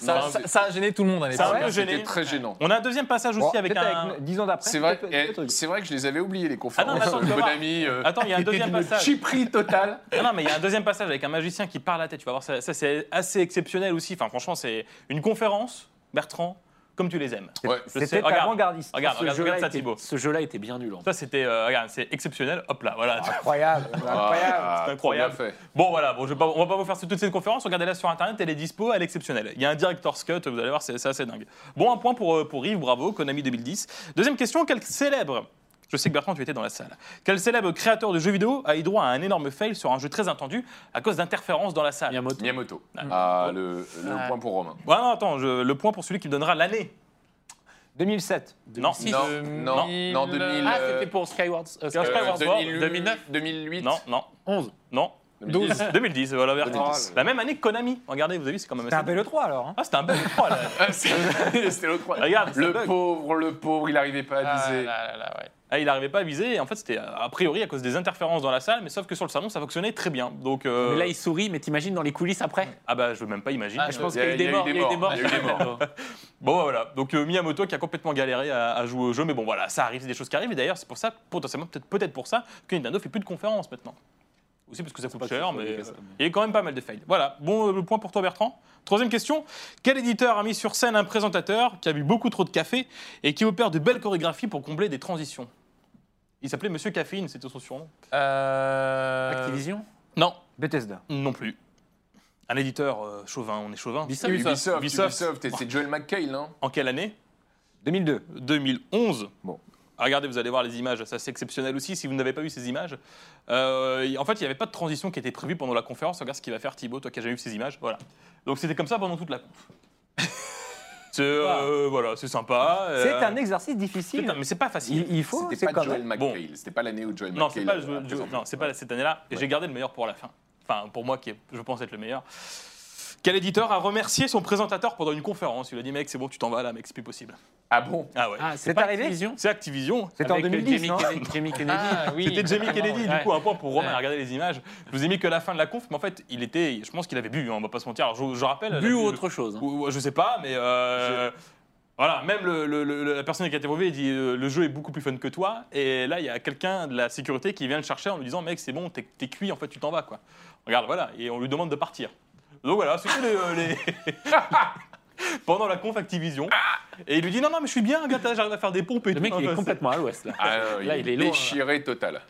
Ça, Non, ça- ça a gêné tout le monde à Ça a l'époque. un peu C'était gêné. très gênant. On a un deuxième passage aussi Bon, avec un. 10 ans d'après. C'est vrai, eh, c'est vrai que je les avais oubliés les Ah conférences non, mais attends, voir. Konami. euh, Attends, il y a un deuxième passage. Chiperie totale. Ah non, mais il y a un deuxième passage avec un magicien qui parle à la tête. Tu vas voir, ça, ça, c'est assez exceptionnel aussi. Enfin, franchement, c'est une conférence, Bertrand, comme tu les aimes. Ouais. C'était regarde. avant-gardiste. Regarde, Ce regarde, regarde ça, Thibaut. Ce jeu-là était bien nul. en fait. Ça, c'était, euh, regarde, c'est exceptionnel. Hop là, voilà. Incroyable, incroyable. Ah, c'est incroyable. trop bien fait. Bon, voilà, bon, je vais pas- on va pas vous faire toute cette conférence. Regardez-la sur internet, elle est dispo, elle est exceptionnelle. Il y a un director's cut, vous allez voir, c'est c'est assez dingue. Bon, un point pour, euh, pour Yves, bravo, Konami 2010. Deuxième question, quel célèbre. Je sais que Bertrand, tu étais dans la salle. Quel célèbre créateur de jeux vidéo a eu droit à un énorme fail sur un jeu très attendu à cause d'interférences dans la salle Miyamoto. Miyamoto. Ah. Ah, le, le Ah. point pour Romain. Ouais, non, attends, je- le point pour celui qui me donnera l'année. 2007. Non, Non, non, non, 2000. Ah, euh, c'était pour Skyward, euh, Euh, Skyward Skyward Sword, Sword, 2009 2008. non, non, 11. non. 2010. 2010, voilà. vers- 2010. La même année que Konami. Regardez, vous avez vu, c'est quand même C'était un assez- bel E3 alors. hein. Ah, c'était un bel E3 là. Ah, c'est- C'était l'autre fois. Regarde, c'est un Le bug. pauvre, le pauvre, il n'arrivait pas à Ah, viser. là, là, là, ouais. Ah, il n'arrivait pas à viser. Et en fait, c'était euh, a priori à cause des interférences dans la salle, mais sauf que sur le salon, ça fonctionnait très bien. Donc, euh, Mais là, il sourit, mais t'imagines dans les coulisses après? Ah bah, je veux même pas imaginer. Ah, Je pense Il y a- qu'il y a eu des morts. il Il y a eu des morts. Il y a eu des morts. Bon, bah, voilà. Donc, euh, Miyamoto qui a complètement galéré à, à jouer au jeu, mais bon, voilà, ça arrive, c'est des choses qui arrivent. Et d'ailleurs, c'est pour ça, potentiellement, peut-être peut-être pour ça, que Nintendo fait plus de conférences maintenant. Aussi parce que ça coûte cher, mais euh, il y a quand même pas mal de fails. Voilà, bon euh, le point pour toi, Bertrand. Troisième question. Quel éditeur a mis sur scène un présentateur qui a bu beaucoup trop de café et qui opère de belles chorégraphies pour combler des transitions? Il s'appelait Monsieur Caféine, c'était son surnom. Euh, Activision? Non, Bethesda. non plus. Un éditeur euh, chauvin, on est chauvin. Ubisoft, Ubisoft. Ubisoft, et c'est Joel McHale, non? En quelle année? 2002. 2011. Bon. Ah, Regardez, vous allez voir les images, ça c'est exceptionnel aussi. Si vous n'avez pas vu ces images, Euh, en fait, il n'y avait pas de transition qui était prévue pendant la conférence. Regarde ce qu'il va faire Thibaut, toi qui as jamais vu ces images. Voilà. Donc c'était comme ça pendant toute la conf. c'est euh, voilà, c'est sympa. euh, C'est un exercice difficile. un- mais c'est pas facile. Il, il faut, C'était pas quand Joel même. McHale. C'était pas l'année où Joel Non, McHale. pas, non, c'est pas cette année-là. Et Ouais. j'ai gardé le meilleur pour la fin. Enfin, pour moi, qui est, je pense être le meilleur. Quel éditeur a remercié son présentateur pendant une conférence? Il a dit, mec, c'est bon, tu t'en vas là, mec, c'est plus possible. Ah bon? Ah ouais. Ah, C'est pas arrivé? Activision? C'est Activision. C'était en Avec, euh, 2010, Jamie non? Kennedy- Jamie Kennedy. Ah, oui. C'était Jamie Kennedy, ouais. du coup, un point pour Romain, Ouais. regardez les images. Je vous ai mis que la fin de la conf, mais en fait, il était, je pense qu'il avait bu, hein, on va pas se mentir. Alors, je, je rappelle. Bu ou autre chose hein. ou- ou- Je sais pas, mais. euh, Voilà, même le- le- le- la personne qui a interviewé dit euh, le jeu est beaucoup plus fun que toi. Et là, il y a quelqu'un de la sécurité qui vient le chercher en lui disant mec, c'est bon, t'es cuit, en fait, tu t'en vas quoi. Regarde, voilà, et on lui demande de partir. Donc voilà, c'était les. euh, les- Pendant la conf Activision. Et il lui dit non, non, mais je suis bien, gars, j'arrive à faire des pompes et Le tout. mec, il Enfin, est complètement à l'ouest là. Ah, Là, il est lourd, déchiré total.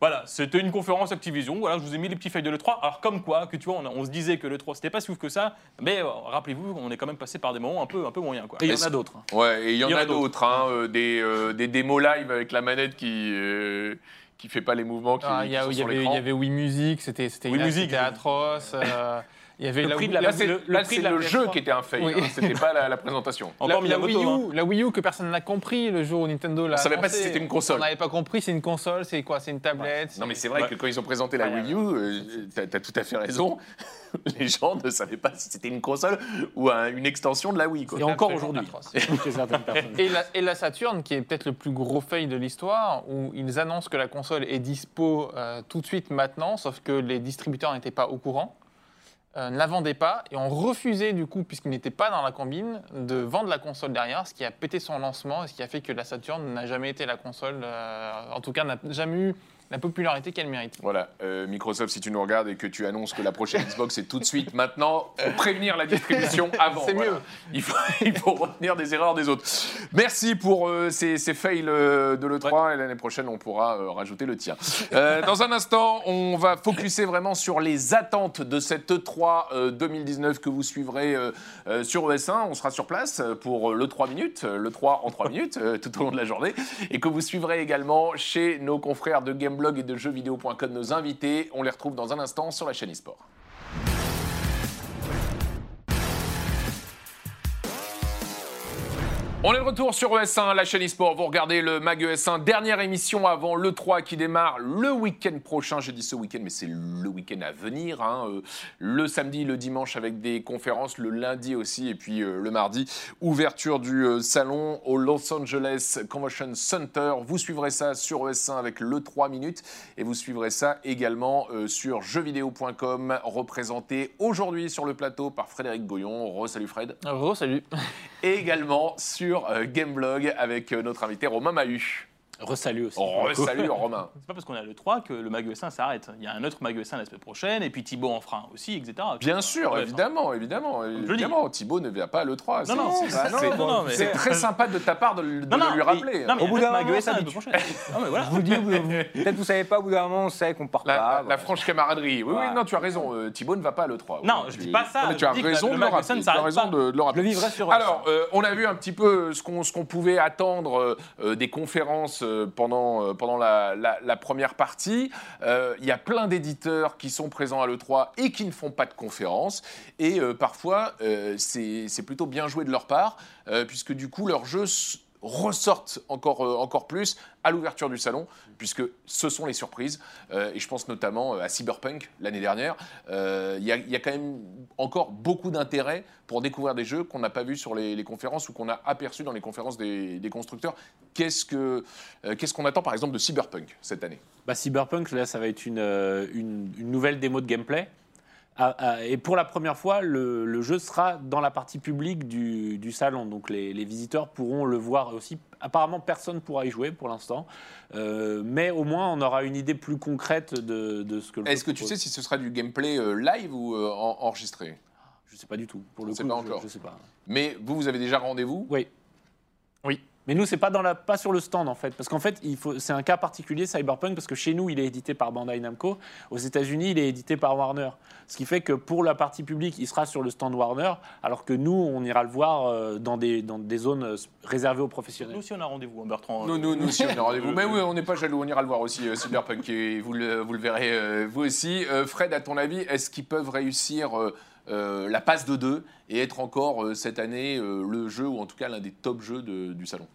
Voilà, c'était une conférence Activision. Voilà, je vous ai mis les petits feuilles de l'E3. Alors, comme quoi, que tu vois, on, a- on se disait que l'E3 c'était pas si ouf que ça, mais euh, rappelez-vous, on est quand même passé par des moments un peu, un peu moyens. Quoi. Et il y en a d'autres. hein. Ouais, et il y en a d'autres. d'autres, hein, euh, des, euh, des démos live avec la manette qui euh, qui fait pas les mouvements qui, Ah, Il qui y, a- sont il y sur avait, il l'écran. y avait Wii Music, c'était c'était Wii là, Music, c'était atroce. euh, il y avait Le la, prix de Wii- la- Là, c'est le- là, prix c'est de la le jeu PS3. qui était un fail, Oui. hein, c'était pas la, la présentation. Encore la, la Miyamoto, Wii hein. U, la Wii U que personne n'a compris le jour où Nintendo l'a. On savait pas si c'était une console. On n'avait pas compris, c'est une console, c'est quoi C'est une tablette Non mais c'est vrai Ouais. que quand ils ont présenté la Wii U, euh, t'as as tout à fait raison, les gens ne savaient pas si c'était une console ou un- une extension de la Wii. Quoi. Et encore aujourd'hui. Et la, et la Saturn, qui est peut-être le plus gros fail de l'histoire, où ils annoncent que la console est dispo euh, tout de suite maintenant, sauf que les distributeurs n'étaient pas au courant, ne la vendaient pas, et ont refusé, du coup, puisqu'ils n'étaient pas dans la combine, de vendre la console derrière, ce qui a pété son lancement, et ce qui a fait que la Saturn n'a jamais été la console, euh, en tout cas, n'a jamais eu la popularité qu'elle mérite. Voilà, euh, Microsoft, si tu nous regardes et que tu annonces que la prochaine Xbox est tout de suite maintenant, faut prévenir la distribution avant. C'est voilà. mieux. Il faut, il faut retenir des erreurs des autres. Merci pour euh, ces, ces fails euh, de l'E3 et l'année prochaine, on pourra rajouter le tien. Dans un instant, on va focuser vraiment sur les attentes de cette E3 euh, 2019 que vous suivrez sur ES1. On sera sur place pour le 3 minutes, le 3 en 3 minutes tout au long de la journée et que vous suivrez également chez nos confrères de Gameblog et de jeuxvideo.com, nos invités. On les retrouve dans un instant sur la chaîne eSport. On est de retour sur ES1, la chaîne eSport. Vous regardez le Mag ES1, dernière émission avant le 3 qui démarre le week-end prochain. J'ai dit ce week-end, mais c'est le week-end à venir. hein. Euh, Le samedi, le dimanche avec des conférences, le lundi aussi, et puis euh, le mardi, ouverture du euh, salon au Los Angeles Convention Center. Vous suivrez ça sur ES1 avec le 3 minutes, et vous suivrez ça également sur jeuxvideo.com, représenté aujourd'hui sur le plateau par Frédéric Goyon. Re, salut Fred salut et également sur euh, Gameblog avec euh, notre invité Romain Mahut. Resalut aussi. Oh, salut Romain. C'est pas parce qu'on est à l'E3 que le Mag E5 s'arrête. Il y a un autre Mag E5 la semaine prochaine, et puis Thibaut en fera un aussi, etc. Bien sûr, Bref, évidemment, évidemment, dis. évidemment. Thibaut ne vient pas à l'E3. c'est- non, c'est- bah c'est- non, non, non, mais- C'est très sympa de ta part de, le- de Non, non, le lui rappeler. mais- non, mais Au bout a d'un moment, ça E5 la habitue. semaine prochaine. Non, mais voilà. Je vous vous- peut-être vous savez pas, au bout d'un moment, on sait qu'on part La, pas. la- franche camaraderie. Oui, oui, non, tu as raison. euh, Thibaut ne va pas à l'E3. Non, Oui, je dis pas ça, Non, mais je tu as raison le de le rappeler. Tu as raison de, le Je rappeler. le vivrai sur Alors, euh, on a vu un petit peu ce qu'on ce qu'on pouvait attendre euh, des conférences pendant, euh, pendant la, la- première partie. Euh, Il y a plein d'éditeurs qui sont présents à l'E3 et qui ne font pas de conférences. Et euh, parfois, euh, c'est plutôt bien joué de leur part, euh, puisque du coup, leurs jeux ressortent encore, euh, encore plus à l'ouverture du salon, puisque ce sont les surprises. Euh, et je pense notamment euh, à Cyberpunk l'année dernière. Euh, Il y, a, il y a quand même encore beaucoup d'intérêt pour découvrir des jeux qu'on n'a pas vus sur les, conférences ou qu'on a aperçus dans les conférences des, des constructeurs. Qu'est-ce que, euh, qu'est-ce qu'on attend par exemple de Cyberpunk cette année? Bah, Cyberpunk, là, ça va être euh, une, une nouvelle démo de gameplay. Ah, ah, et pour la première fois, le, le jeu sera dans la partie publique du, du salon. Donc les, les visiteurs pourront le voir aussi. Apparemment, personne ne pourra y jouer pour l'instant. Euh, mais au moins, on aura une idée plus concrète de, de ce que le Est-ce que tu sais si ce sera du gameplay euh, live ou euh, en- enregistré? Je sais pas du tout. Pour le On coup, pas je- encore. Je sais pas. Mais vous, vous avez déjà rendez-vous? Oui. Oui. Mais nous, c'est pas dans la, pas sur le stand en fait, parce qu'en fait, il faut, c'est un cas particulier Cyberpunk parce que chez nous, il est édité par Bandai Namco. Aux États-Unis, il est édité par Warner. Ce qui fait que pour la partie publique, il sera sur le stand Warner, alors que nous, on ira le voir euh, dans des, dans des zones euh, réservées aux professionnels. Nous aussi, on a rendez-vous, hein, Bertrand. Nous, nous, nous aussi, on a rendez-vous. Euh, Mais oui, on n'est pas jaloux, on ira le voir aussi, euh, Cyberpunk, et vous le, vous le verrez euh, vous aussi. Euh, Fred, à ton avis, est-ce qu'ils peuvent réussir euh, euh, la passe de deux et être encore euh, cette année euh, le jeu, ou en tout cas l'un des top jeux de- du salon?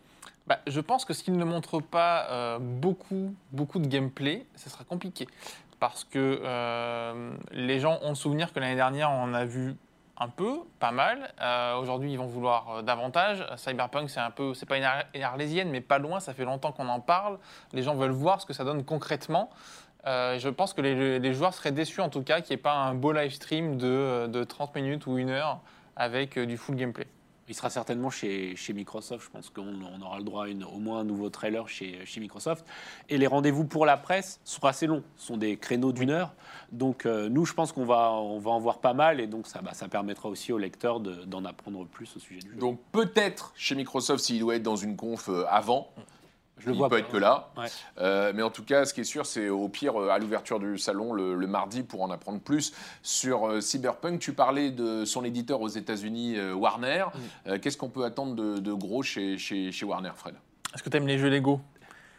Bah, je pense que s'ils ne montrent pas euh, beaucoup, beaucoup de gameplay, ce sera compliqué. Parce que euh, les gens ont le souvenir que l'année dernière, on a vu un peu, pas mal. Euh, Aujourd'hui, ils vont vouloir davantage. Cyberpunk, c'est un peu, c'est pas une, ar- une arlésienne, mais pas loin. Ça fait longtemps qu'on en parle. Les gens veulent voir ce que ça donne concrètement. Je pense que les, joueurs seraient déçus, en tout cas, qu'il n'y ait pas un beau live stream de, de 30 minutes ou une heure avec du full gameplay. Il sera certainement chez, chez Microsoft. Je pense qu'on on aura le droit à une- au moins un nouveau trailer chez, chez Microsoft. Et les rendez-vous pour la presse sont assez longs. Ce sont des créneaux d'une heure. Donc euh, nous, je pense qu'on va, on va en voir pas mal. Et donc ça, bah, ça permettra aussi aux lecteurs de- d'en apprendre plus au sujet du jeu. Donc peut-être chez Microsoft, s'il doit être dans une conf euh, avant, je le il vois peut pas. être que là. Ouais. Euh, mais en tout cas, ce qui est sûr, c'est au pire, euh, à l'ouverture du salon le, le mardi, pour en apprendre plus sur euh, Cyberpunk. Tu parlais de son éditeur aux États-Unis, euh, Warner. Euh, Qu'est-ce qu'on peut attendre de, de gros chez, chez, chez Warner, Fred? Est-ce que tu aimes les jeux Lego?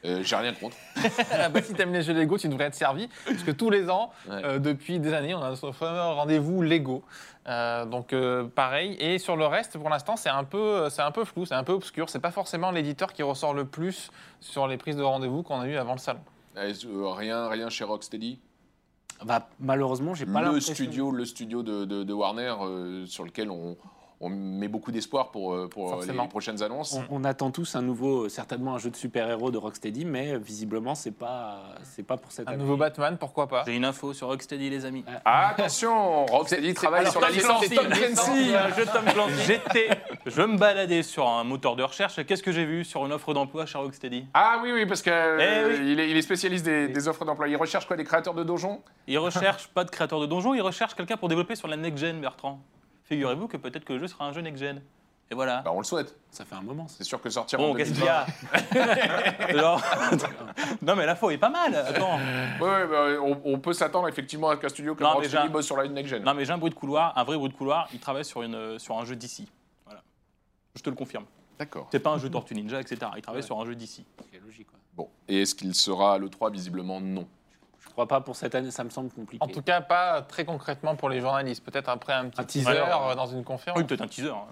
Euh, J'ai rien contre. Ah bah, si t'aimes les jeux Lego, tu devrais être servi. Parce que tous les ans, Ouais. euh, depuis des années, on a ce fameux rendez-vous Lego. Euh, donc euh, pareil. Et sur le reste, pour l'instant, c'est un peu, c'est un peu flou, c'est un peu obscur. C'est pas forcément l'éditeur qui ressort le plus sur les prises de rendez-vous qu'on a eu avant le salon. Euh, rien, rien chez Rocksteady? Bah, malheureusement, j'ai pas le l'impression. studio, le studio de, de- de Warner euh, sur lequel on, on met beaucoup d'espoir pour, euh, pour euh, les, prochaines annonces. On, on attend tous un nouveau, euh, certainement un jeu de super-héros de Rocksteady, mais visiblement, c'est pas, c'est pas pour cette Un année. nouveau Batman, pourquoi pas? J'ai une info sur Rocksteady, les amis. Ah, attention, Rocksteady travaille Alors, sur la Tom licence Clancy, Tom Clancy. jeu Tom Clancy. J'étais, je me baladais sur un moteur de recherche. et Qu'est-ce que j'ai vu sur une offre d'emploi chez Rocksteady? Ah oui, oui, parce qu'il Eh oui. il est, il est spécialiste des, des offres d'emploi. Il recherche quoi Des créateurs de donjons? Ils recherchent pas de créateur de donjons, ils recherchent quelqu'un pour développer sur la next-gen, Bertrand. Figurez-vous que peut-être que le jeu sera un jeu next-gen. Et voilà. bah, On le souhaite. Ça fait un moment. C'est sûr que sortir Bon, en qu'est-ce 2020... qu'il y a Genre- Non, mais la fois est pas mal. Attends. Ouais, ouais, bah, on, on peut s'attendre effectivement à qu'un studio comme Non, mais Rocksteady j'ai un- bosse sur la next gen. Non, mais j'ai un bruit de couloir, un vrai bruit de couloir. Il travaille sur, une, sur un jeu d'ici. Voilà. Je te le confirme. D'accord. C'est pas un jeu Tortue Ninja, etc. Il travaille Ouais. sur un jeu d'ici. C'est logique. ouais. Bon, et est-ce qu'il sera à l'E3 Visiblement non. Je crois pas pour cette année, ça me semble compliqué. En tout cas, pas très concrètement pour les journalistes. Peut-être après un petit Un teaser teaser, euh, dans une conférence. Oui, peut-être un teaser. hein.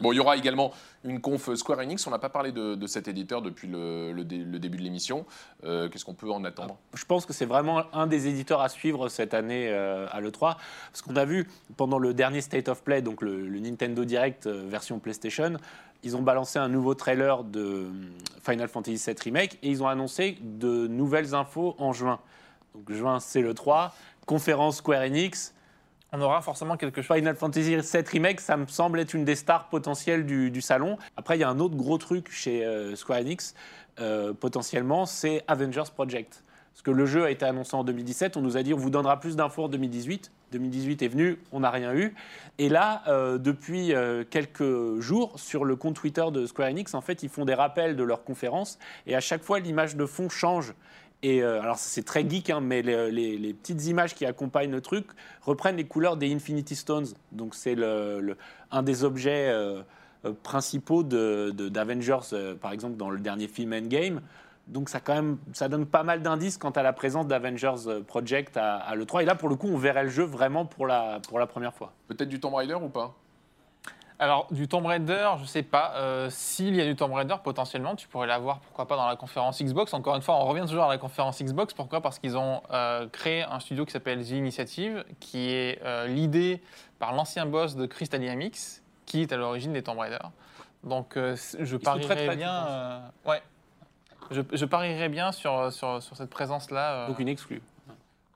Bon, il y aura également une conf Square Enix. On n'a pas parlé de, de cet éditeur depuis le, le dé- le début de l'émission. Euh, Qu'est-ce qu'on peut en attendre? Je pense que c'est vraiment un des éditeurs à suivre cette année euh, à l'E3. Parce qu'on a vu pendant le dernier State of Play, donc le, le Nintendo Direct euh, version PlayStation, ils ont balancé un nouveau trailer de euh, Final Fantasy VII Remake et ils ont annoncé de nouvelles infos en juin. Donc juin, c'est le 3. Conférence Square Enix. On aura forcément quelque chose. Final Fantasy VII Remake, ça me semble être une des stars potentielles du, du salon. Après, il y a un autre gros truc chez euh, Square Enix, euh, potentiellement, c'est Avengers Project. Parce que le jeu a été annoncé en 2017, on nous a dit on vous donnera plus d'infos en 2018. 2018 est venu, on n'a rien eu. Et là, euh, depuis euh, quelques jours, sur le compte Twitter de Square Enix, en fait, ils font des rappels de leurs conférences. Et à chaque fois, l'image de fond change. Euh, alors, c'est très geek, hein, mais les, petites images qui accompagnent le truc reprennent les couleurs des Infinity Stones. Donc, c'est un des objets euh, euh, principaux de- de- d'Avengers, euh, par exemple, dans le dernier film Endgame. Donc, ça, quand même, ça donne pas mal d'indices quant à la présence d'Avengers Project à, à l'E3. Et là, pour le coup, on verrait le jeu vraiment pour la, pour la première fois. Peut-être du Tomb Raider ou pas? Alors, du Tomb Raider, je sais pas. Euh, S'il y a du Tomb Raider, potentiellement, tu pourrais l'avoir, pourquoi pas, dans la conférence Xbox. Encore une fois, on revient toujours à la conférence Xbox. Pourquoi? Parce qu'ils ont euh, créé un studio qui s'appelle The Initiative, qui est euh, l'idée par l'ancien boss de Crystal Dynamics, qui est à l'origine des Tomb Raider. Donc, je parierais bien. ouais. Je, je parierais bien sur, sur, sur cette présence-là. Donc une exclue.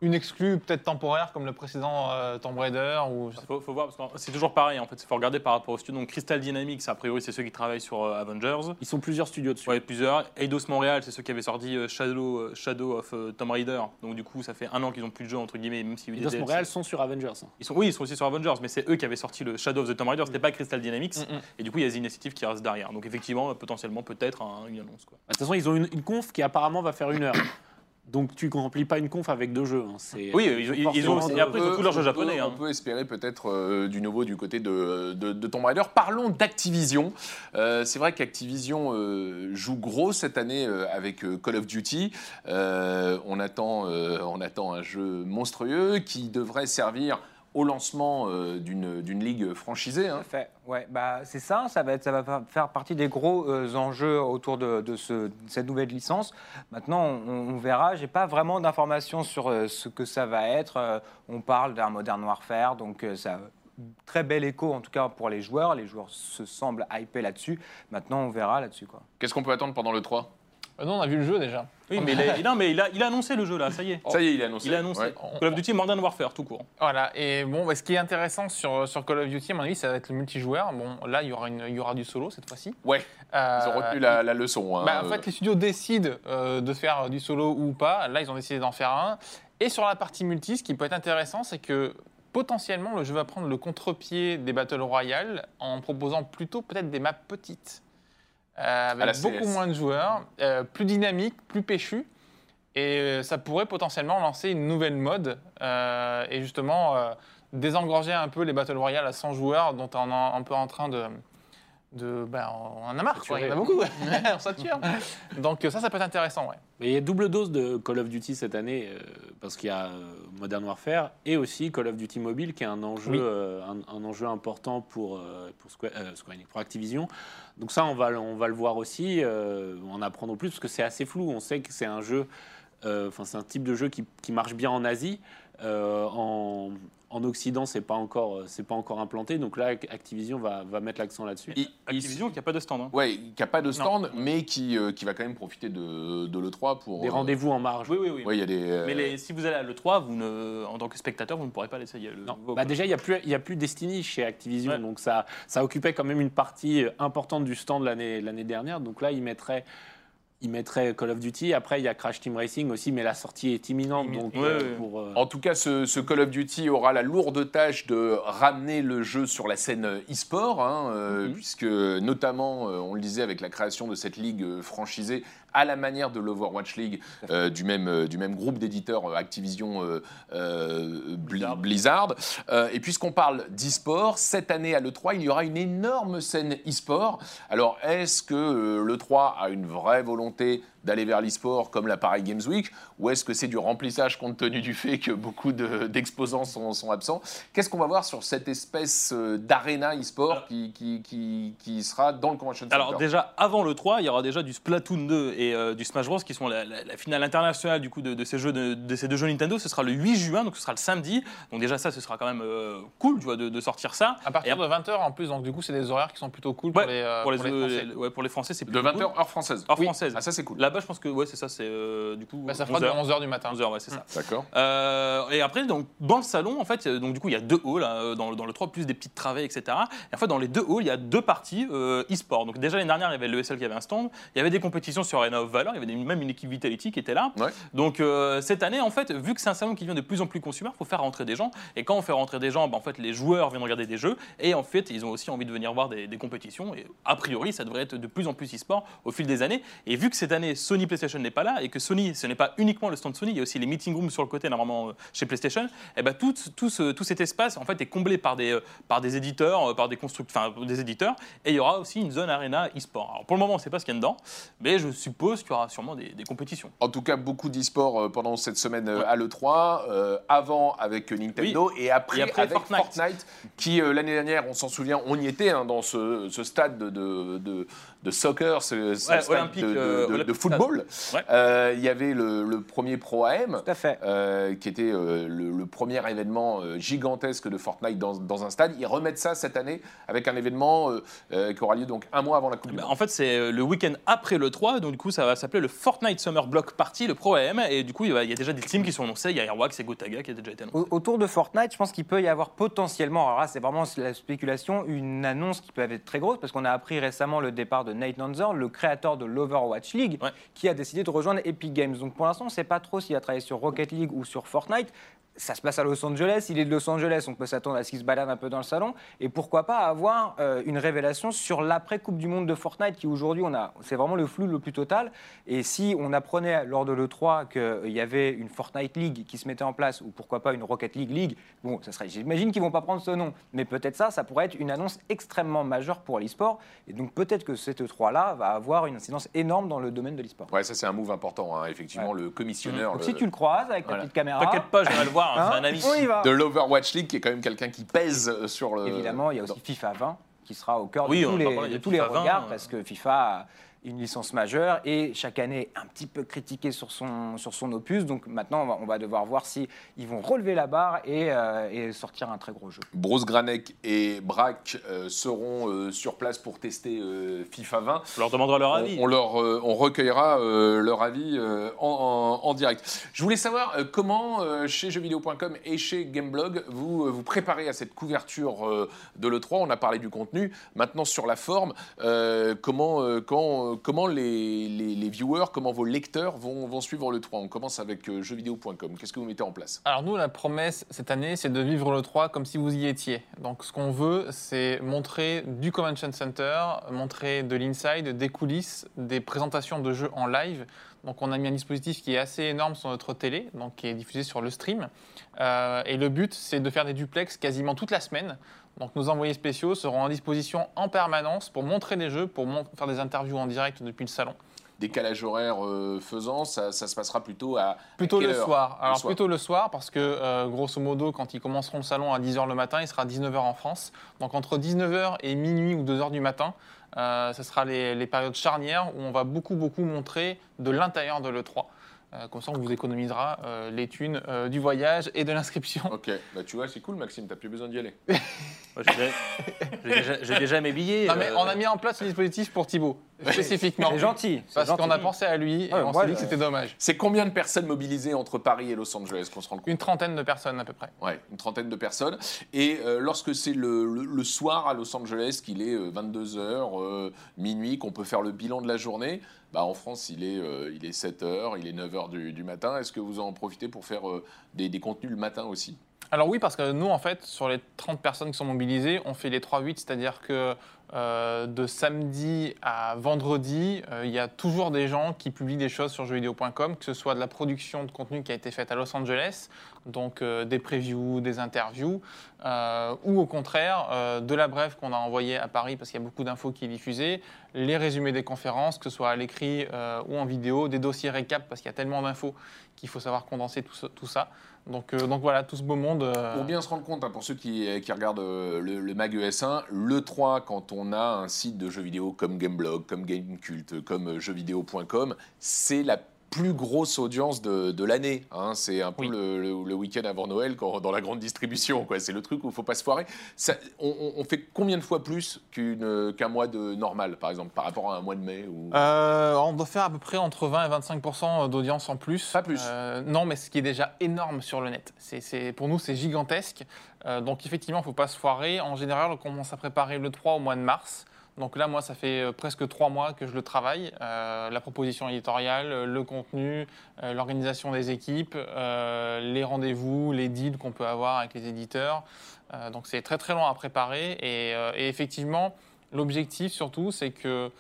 Une exclue peut-être temporaire comme le précédent euh, Tomb Raider ou sais Faut, faut voir, parce que c'est toujours pareil, en fait. Il faut regarder par rapport au studio. Donc, Crystal Dynamics, a priori, c'est ceux qui travaillent sur euh, Avengers. Ils sont plusieurs studios dessus. Ouais, plusieurs. Eidos Montréal, c'est ceux qui avaient sorti euh, Shadow, euh, Shadow of euh, Tomb Raider. Donc, du coup, ça fait un an qu'ils n'ont plus de jeu, entre guillemets, même des Eidos DLC. Montréal sont sur Avengers. Ils sont, oui, ils sont aussi sur Avengers, mais c'est eux qui avaient sorti le Shadow of the Tomb Raider, c'était pas Crystal Dynamics. Mm, mm. Et du coup, il y a The Initiative qui reste derrière. Donc, effectivement, potentiellement, peut-être un- une annonce. Quoi. Bah, De toute façon, ils ont une, une conf qui apparemment va faire une heure. Donc tu remplis pas une conf avec deux jeux. hein. C'est- Oui, ils, ils- ils ont aussi. Et après, ils ont tous leurs jeux on japonais. hein. On peut espérer peut-être euh, du nouveau du côté de, de, de Tomb Raider. Parlons d'Activision. Euh, c'est vrai qu'Activision euh, joue gros cette année euh, avec euh, Call of Duty. Euh, on, attend, euh, on attend un jeu monstrueux qui devrait servir au lancement euh, d'une ligue franchisée. hein. Fait. Ouais, bah, c'est ça, ça va, être, ça va fa- faire partie des gros euh, enjeux autour de, de ce- de cette nouvelle licence. Maintenant, on, on verra. J'ai pas vraiment d'informations sur euh, ce que ça va être. Euh, on parle d'un Modern Warfare, donc ça a très bel écho en tout cas pour les joueurs. Les joueurs se semblent hypés là-dessus. Maintenant, on verra là-dessus. Qu'est-ce qu'on peut attendre pendant le 3 Euh, Non, on a vu le jeu déjà. Oui, mais, il a, non, mais il, a, il a annoncé le jeu là, ça y est. Ça y est, il est annoncé. Il a annoncé. Ouais. Call of Duty Modern Warfare, tout court. Voilà, et bon, bah, ce qui est intéressant sur, sur Call of Duty, à mon avis, ça va être le multijoueur. Bon, là, il y aura, une, il y aura du solo cette fois-ci. Ouais, Euh, ils ont retenu la, la leçon. hein. bah, en fait, les studios décident euh, de faire du solo ou pas. Là, ils ont décidé d'en faire un. Et sur la partie multi, ce qui peut être intéressant, c'est que potentiellement, le jeu va prendre le contre-pied des Battle Royale en proposant plutôt peut-être des maps petites. Euh, avec beaucoup moins de joueurs, euh, plus dynamiques, plus péchus. Et euh, ça pourrait potentiellement lancer une nouvelle mode et justement désengorger un peu les Battle Royale à 100 joueurs dont on est un peu en train de. De ben, on en a marre, quoi. il y en a beaucoup, on sature. Donc ça, ça peut être intéressant, ouais. Mais il y a double dose de Call of Duty cette année, euh, parce qu'il y a euh, Modern Warfare et aussi Call of Duty Mobile, qui est un enjeu, Oui. euh, un, un enjeu important pour, pour, Square, euh, Square Enix, pour Activision. Donc ça, on va, le- on va le voir aussi, euh, en apprendre plus, parce que c'est assez flou. On sait que c'est un jeu, euh, enfin c'est un type de jeu qui, qui marche bien en Asie. Euh, en, en Occident, c'est pas encore, euh, c'est pas encore implanté. Donc là, Activision va, va mettre l'accent là-dessus. Activision qui a pas de stand. hein. Ouais, qui n'a pas de stand, mais qui, euh, qui va quand même profiter de, de l'E3 pour. Des euh, rendez-vous en marge. Oui, oui, oui. Ouais, il y a des. euh, Mais les- si vous allez à l'E3, vous ne, en tant que spectateur, vous ne pourrez pas l'essayer. le Non. nouveau Bah déjà, il n'y a, plus- il y a plus Destiny chez Activision, Ouais. donc ça, ça occupait quand même une partie importante du stand l'année l'année dernière. Donc là, ils mettraient, ils mettraient Call of Duty. Après, il y a Crash Team Racing aussi, mais la sortie est imminente. Donc, Ouais, euh, ouais. pour, euh, En tout cas, ce, ce Call of Duty aura la lourde tâche de ramener le jeu sur la scène e-sport, hein, euh, Mhm. puisque notamment, euh, on le disait avec la création de cette ligue franchisée à la manière de l'Overwatch League euh, du, même, euh, du même groupe d'éditeurs euh, Activision euh, Bli- Blizzard. Euh, et puisqu'on parle d'e-sport, cette année à l'E3, il y aura une énorme scène e-sport. Alors, est-ce que euh, l'E3 a une vraie volonté d'aller vers l'e-sport comme la Paris Games Week ou est-ce que c'est du remplissage compte tenu du fait que beaucoup de- d'exposants sont, sont absents? Qu'est-ce qu'on va voir sur cette espèce euh, d'aréna e-sport qui, qui, qui, qui sera dans le Convention Center? Alors déjà, avant le 3, il y aura déjà du Splatoon 2 et euh, du Smash Bros qui sont la, la- la finale internationale du coup de, de ces jeux de, de ces deux jeux Nintendo. Ce sera le 8 juin, donc ce sera le samedi. Donc déjà ça, ce sera quand même euh, cool, tu vois, de, de sortir ça. À partir Et de 20h en plus, donc du coup, c'est des horaires qui sont plutôt cool pour les, euh, pour les, pour les Français. ouais, pour les Français, c'est De plutôt 20h, cool. heure française. Heure Oui. française. Ah, ça, c'est cool. Là-bas, je pense que ouais, c'est ça, c'est euh, du coup. Bah, ça fera 11 de heures. 11h du matin. 11 heures, ouais, c'est ça. D'accord. Euh, et après, donc, dans le salon, en fait, donc, du coup, il y a deux halls, hein, dans, le- dans le 3, plus des petites travées, etc. Et en fait, dans les deux halls, il y a deux parties euh, e-sport. Donc, déjà, l'année dernière, il y avait l'ESL qui avait un stand. Il y avait des compétitions sur Arena of Valor. Il y avait même une équipe Vitality qui était là. Ouais. Donc, euh, cette année, en fait, vu que c'est un salon qui devient de plus en plus consumer, il faut faire rentrer des gens. Et quand on fait rentrer des gens, bah, en fait, les joueurs viennent regarder des jeux. Et en fait, ils ont aussi envie de venir voir des, des compétitions. Et a priori, ça devrait être de plus en plus e-sport au fil des années. Et vu que cette année, Sony PlayStation n'est pas là et que Sony, ce n'est pas uniquement le stand Sony, il y a aussi les meeting rooms sur le côté normalement euh, chez PlayStation. Et ben tout, tout, ce- tout cet espace en fait est comblé par des, euh, par des éditeurs, euh, par des constructeurs, enfin des éditeurs. Et il y aura aussi une zone arena e-sport. Alors pour le moment, on ne sait pas ce qu'il y a dedans, mais je suppose qu'il y aura sûrement des, des compétitions. En tout cas, beaucoup d'e-sport pendant cette semaine à l'E3, euh, avant avec Nintendo et après, Et après avec Fortnite, Fortnite. qui euh, l'année dernière, on s'en souvient, on y était hein, dans ce, ce stade de, de, de- de soccer, ce, ce Ouais, stade olympique, de, de- euh, de- de olympique football. Ouais. Euh, Il y avait le, le premier Pro AM. Tout à fait. euh, qui était euh, le, le premier événement euh, gigantesque de Fortnite dans, dans un stade. Ils remettent ça cette année avec un événement euh, euh, qui aura lieu donc un mois avant la Coupe du Ben, Monde. en fait, c'est le week-end après le 3, donc du coup, ça va s'appeler le Fortnite Summer Block Party, le Pro AM. Et du coup, il y a il y a déjà des teams qui sont annoncés. Il y a Airwax et Gotaga qui a déjà été annoncé. Au- Autour de Fortnite, je pense qu'il peut y avoir potentiellement, alors là c'est vraiment la spéculation, une annonce qui peut être très grosse parce qu'on a appris récemment le départ de Nate Nanzer, le créateur de l'Overwatch League, Ouais. qui a décidé de rejoindre Epic Games. Donc pour l'instant, on ne sait pas trop s'il a travaillé sur Rocket League ou sur Fortnite. Ça se passe à Los Angeles, il est de Los Angeles, on peut s'attendre à ce qu'il se balade un peu dans le salon. Et pourquoi pas avoir euh, une révélation sur l'après-Coupe du Monde de Fortnite, qui aujourd'hui, on a, c'est vraiment le flou le plus total. Et si on apprenait lors de l'E3 qu'il y avait une Fortnite League qui se mettait en place, ou pourquoi pas une Rocket League League, bon, ça serait, j'imagine qu'ils vont pas prendre ce nom, mais peut-être ça, ça pourrait être une annonce extrêmement majeure pour l'e-sport. Et donc peut-être que cette E3-là va avoir une incidence énorme dans le domaine de l'e-sport. Ouais, ça c'est un move important, hein, effectivement, le commissionneur Donc le- si tu le croises avec ta Voilà. petite caméra, T'inquiète pas, je vais le voir, hein, hein, c'est un ami. on y va. de l'Overwatch League, qui est quand même quelqu'un qui pèse sur le. Évidemment, il y a aussi FIFA 20 qui sera au cœur Oui, de tous les, parlera, il y a de tous les FIFA 20, regards euh. parce que FIFA a une licence majeure et chaque année un petit peu critiqué sur son, sur son opus. Donc maintenant, on va, on va devoir voir si ils vont relever la barre et, euh, et sortir un très gros jeu. Bruce Granek et Brack euh, seront euh, sur place pour tester euh, FIFA 20. Je leur demanderai leur On, avis. on leur, euh, on recueillera euh, leur avis euh, en, en- en direct. Je voulais savoir euh, comment, euh, chez jeuxvideo.com et chez Gameblog, vous euh, vous préparez à cette couverture euh, de l'E3. On a parlé du contenu. Maintenant, sur la forme, euh, comment, euh, quand, comment les, les- viewers, comment vos lecteurs vont, vont suivre l'E3 On commence avec euh, jeuxvideo.com. Qu'est-ce que vous mettez en place? Alors nous, la promesse cette année, c'est de vivre le 3 comme si vous y étiez. Donc ce qu'on veut, c'est montrer du Convention Center, montrer de l'inside, des coulisses, des présentations de jeux en live. Donc on a mis un dispositif qui est assez énorme sur notre télé, donc qui est diffusé sur le stream. Euh, et le but, c'est de faire des duplex quasiment toute la semaine. Donc nos envoyés spéciaux seront en disposition en permanence pour montrer des jeux, pour faire des interviews en direct depuis le salon. Décalage horaire euh, faisant, ça, ça se passera plutôt à. Plutôt à le soir. Alors soir. plutôt le soir parce que euh, grosso modo quand ils commenceront le salon à 10h le matin, il sera 19h en France. Donc entre 19h et minuit ou 2h du matin, euh, ce sera les, les périodes charnières où on va beaucoup beaucoup montrer de l'intérieur de l'E3. Euh, comme ça on vous économisera euh, les thunes du voyage et de l'inscription. Ok, bah tu vois, c'est cool, Maxime, t'as plus besoin d'y aller. Moi, J'ai déjà- j'ai déjà, j'ai déjà mes billets. Non, mais euh, on a mis en place ce dispositif pour Thibaut, spécifiquement. C'est gentil. c'est Parce gentil. qu'on a pensé à lui et Ouais, on moi, s'est dit que je- c'était dommage. C'est combien de personnes mobilisées entre Paris et Los Angeles qu'on se rend compte? Une trentaine de personnes à peu près. Ouais, une trentaine de personnes. Et euh, lorsque c'est le, le- le soir à Los Angeles, qu'il est 22h, minuit, qu'on peut faire le bilan de la journée, bah en France, il est, euh, il est 7h, il est 9h du, du matin. Est-ce que vous en profitez pour faire euh, des, des contenus le matin aussi? Alors oui, parce que nous, en fait, sur les 30 personnes qui sont mobilisées, on fait les 3-8, c'est-à-dire que euh, de samedi à vendredi, euh, il y a toujours des gens qui publient des choses sur jeuxvideo.com, que ce soit de la production de contenu qui a été faite à Los Angeles, donc euh, des previews, des interviews, ou au contraire, de la brève qu'on a envoyée à Paris, parce qu'il y a beaucoup d'infos qui est diffusée, les résumés des conférences, que ce soit à l'écrit ou en vidéo, des dossiers récap, parce qu'il y a tellement d'infos qu'il faut savoir condenser tout ça. Donc, euh, donc voilà, tout ce beau monde. euh, Pour bien se rendre compte, hein, pour ceux qui, regardent euh, le, le Mag ES1, le 3, quand on a un site de jeux vidéo comme Gameblog, comme Gamecult, comme jeuxvideo.com, c'est la plus grosse audience de, de l'année. hein. C'est un peu Oui. le, le- le week-end avant Noël quand, dans la grande distribution. C'est le truc où il ne faut pas se foirer. Ça- on, fait combien de fois plus qu'un mois de normal, par exemple, par rapport à un mois de mai ou... Euh, on doit faire à peu près entre 20 et 25 d'audience en plus. Pas plus. Euh, non, mais ce qui est déjà énorme sur le net. C'est- pour nous, c'est gigantesque. Euh, donc effectivement, il ne faut pas se foirer. En général, on commence à préparer le 3 au mois de mars. Donc là, moi, ça fait euh, presque trois mois que je le travaille. Euh, la proposition éditoriale, euh, le contenu, l'organisation des équipes, les rendez-vous, les deals qu'on peut avoir avec les éditeurs. Donc c'est très très long à préparer. Et, effectivement, l'objectif surtout, c'est que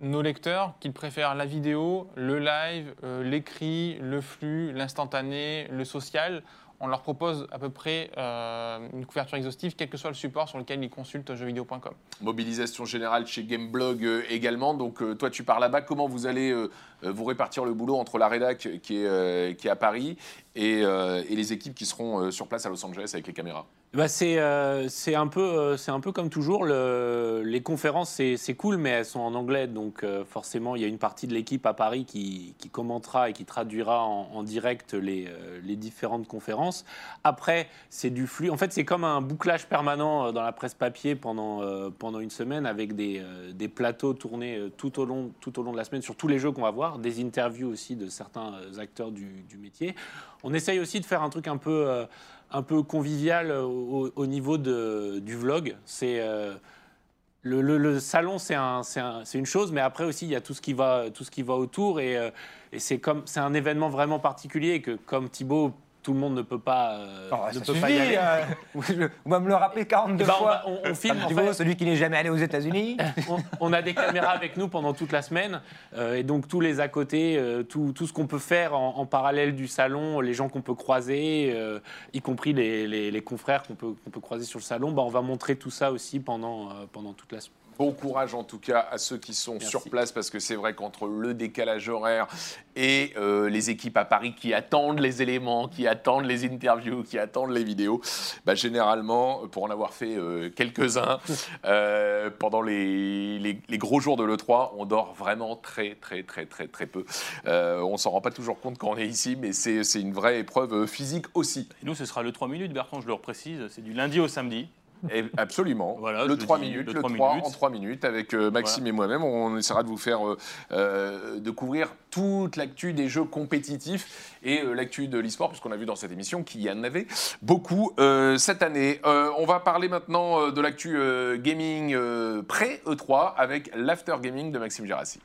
nos lecteurs qu'ils préfèrent la vidéo, le live, l'écrit, le flux, l'instantané, le social. On leur propose à peu près euh, une couverture exhaustive, quel que soit le support sur lequel ils consultent jeuxvideo.com. Mobilisation générale chez Gameblog euh, également. Donc euh, toi, tu pars là-bas. Comment vous allez vous répartir le boulot entre la rédac qui est, à Paris et, et les équipes qui seront sur place à Los Angeles avec les caméras? Bah, c'est euh, c'est un, peu, euh, un peu comme toujours. Le- les conférences, c'est cool, mais elles sont en anglais. Donc, euh, forcément, il y a une partie de l'équipe à Paris qui, commentera et qui traduira en, direct les, différentes conférences. Après, c'est du flux. En fait, c'est comme un bouclage permanent dans la presse papier pendant, une semaine avec des, plateaux tournés tout au, long, de la semaine sur tous les jeux qu'on va voir, des interviews aussi de certains acteurs du métier. On essaye aussi de faire un truc un peu. Euh, un peu convivial au, au niveau de, du vlog. C'est euh, le, salon, c'est un, une chose, mais après aussi il y a tout ce qui va, tout ce qui va autour et, euh, et c'est un événement vraiment particulier que comme Thibaut, tout le monde ne peut pas, euh, Oh, ne pas y aller. euh, je- on va me le rappeler 42 Eh ben, on, fois. on- on filme en fait. celui qui n'est jamais allé aux États-Unis. on, on a des caméras avec nous pendant toute la semaine euh, et donc tous les à côté, euh, tout, tout ce qu'on peut faire en, en parallèle du salon, les gens qu'on peut croiser, y compris les, les- les confrères qu'on peut, qu'on peut croiser sur le salon, bah, on va montrer tout ça aussi pendant, pendant toute la semaine. Bon courage en tout cas à ceux qui sont Merci. sur place parce que c'est vrai qu'entre le décalage horaire et euh, les équipes à Paris qui attendent les éléments, qui attendent les interviews, qui attendent les vidéos, bah, généralement, pour en avoir fait euh, quelques-uns euh, pendant les, les- les gros jours de l'E3, on dort vraiment très très très très très peu. On s'en rend pas toujours compte quand on est ici, mais c'est c'est une vraie épreuve physique aussi. Et nous, ce sera le 3 minutes, Bertrand, je le reprécise. C'est du lundi au samedi. Et absolument. Voilà, le le 3 dis, minutes, le le 3 3, minutes. en 3 minutes avec euh, Maxime et moi-même. On essaiera de vous faire euh, euh, de couvrir toute l'actu des jeux compétitifs et euh, l'actu de l'e-sport, puisqu'on a vu dans cette émission qu'il y en avait beaucoup euh, cette année. On va parler maintenant de l'actu gaming euh, pré-E3 avec l'after gaming de Maxime Gérassi.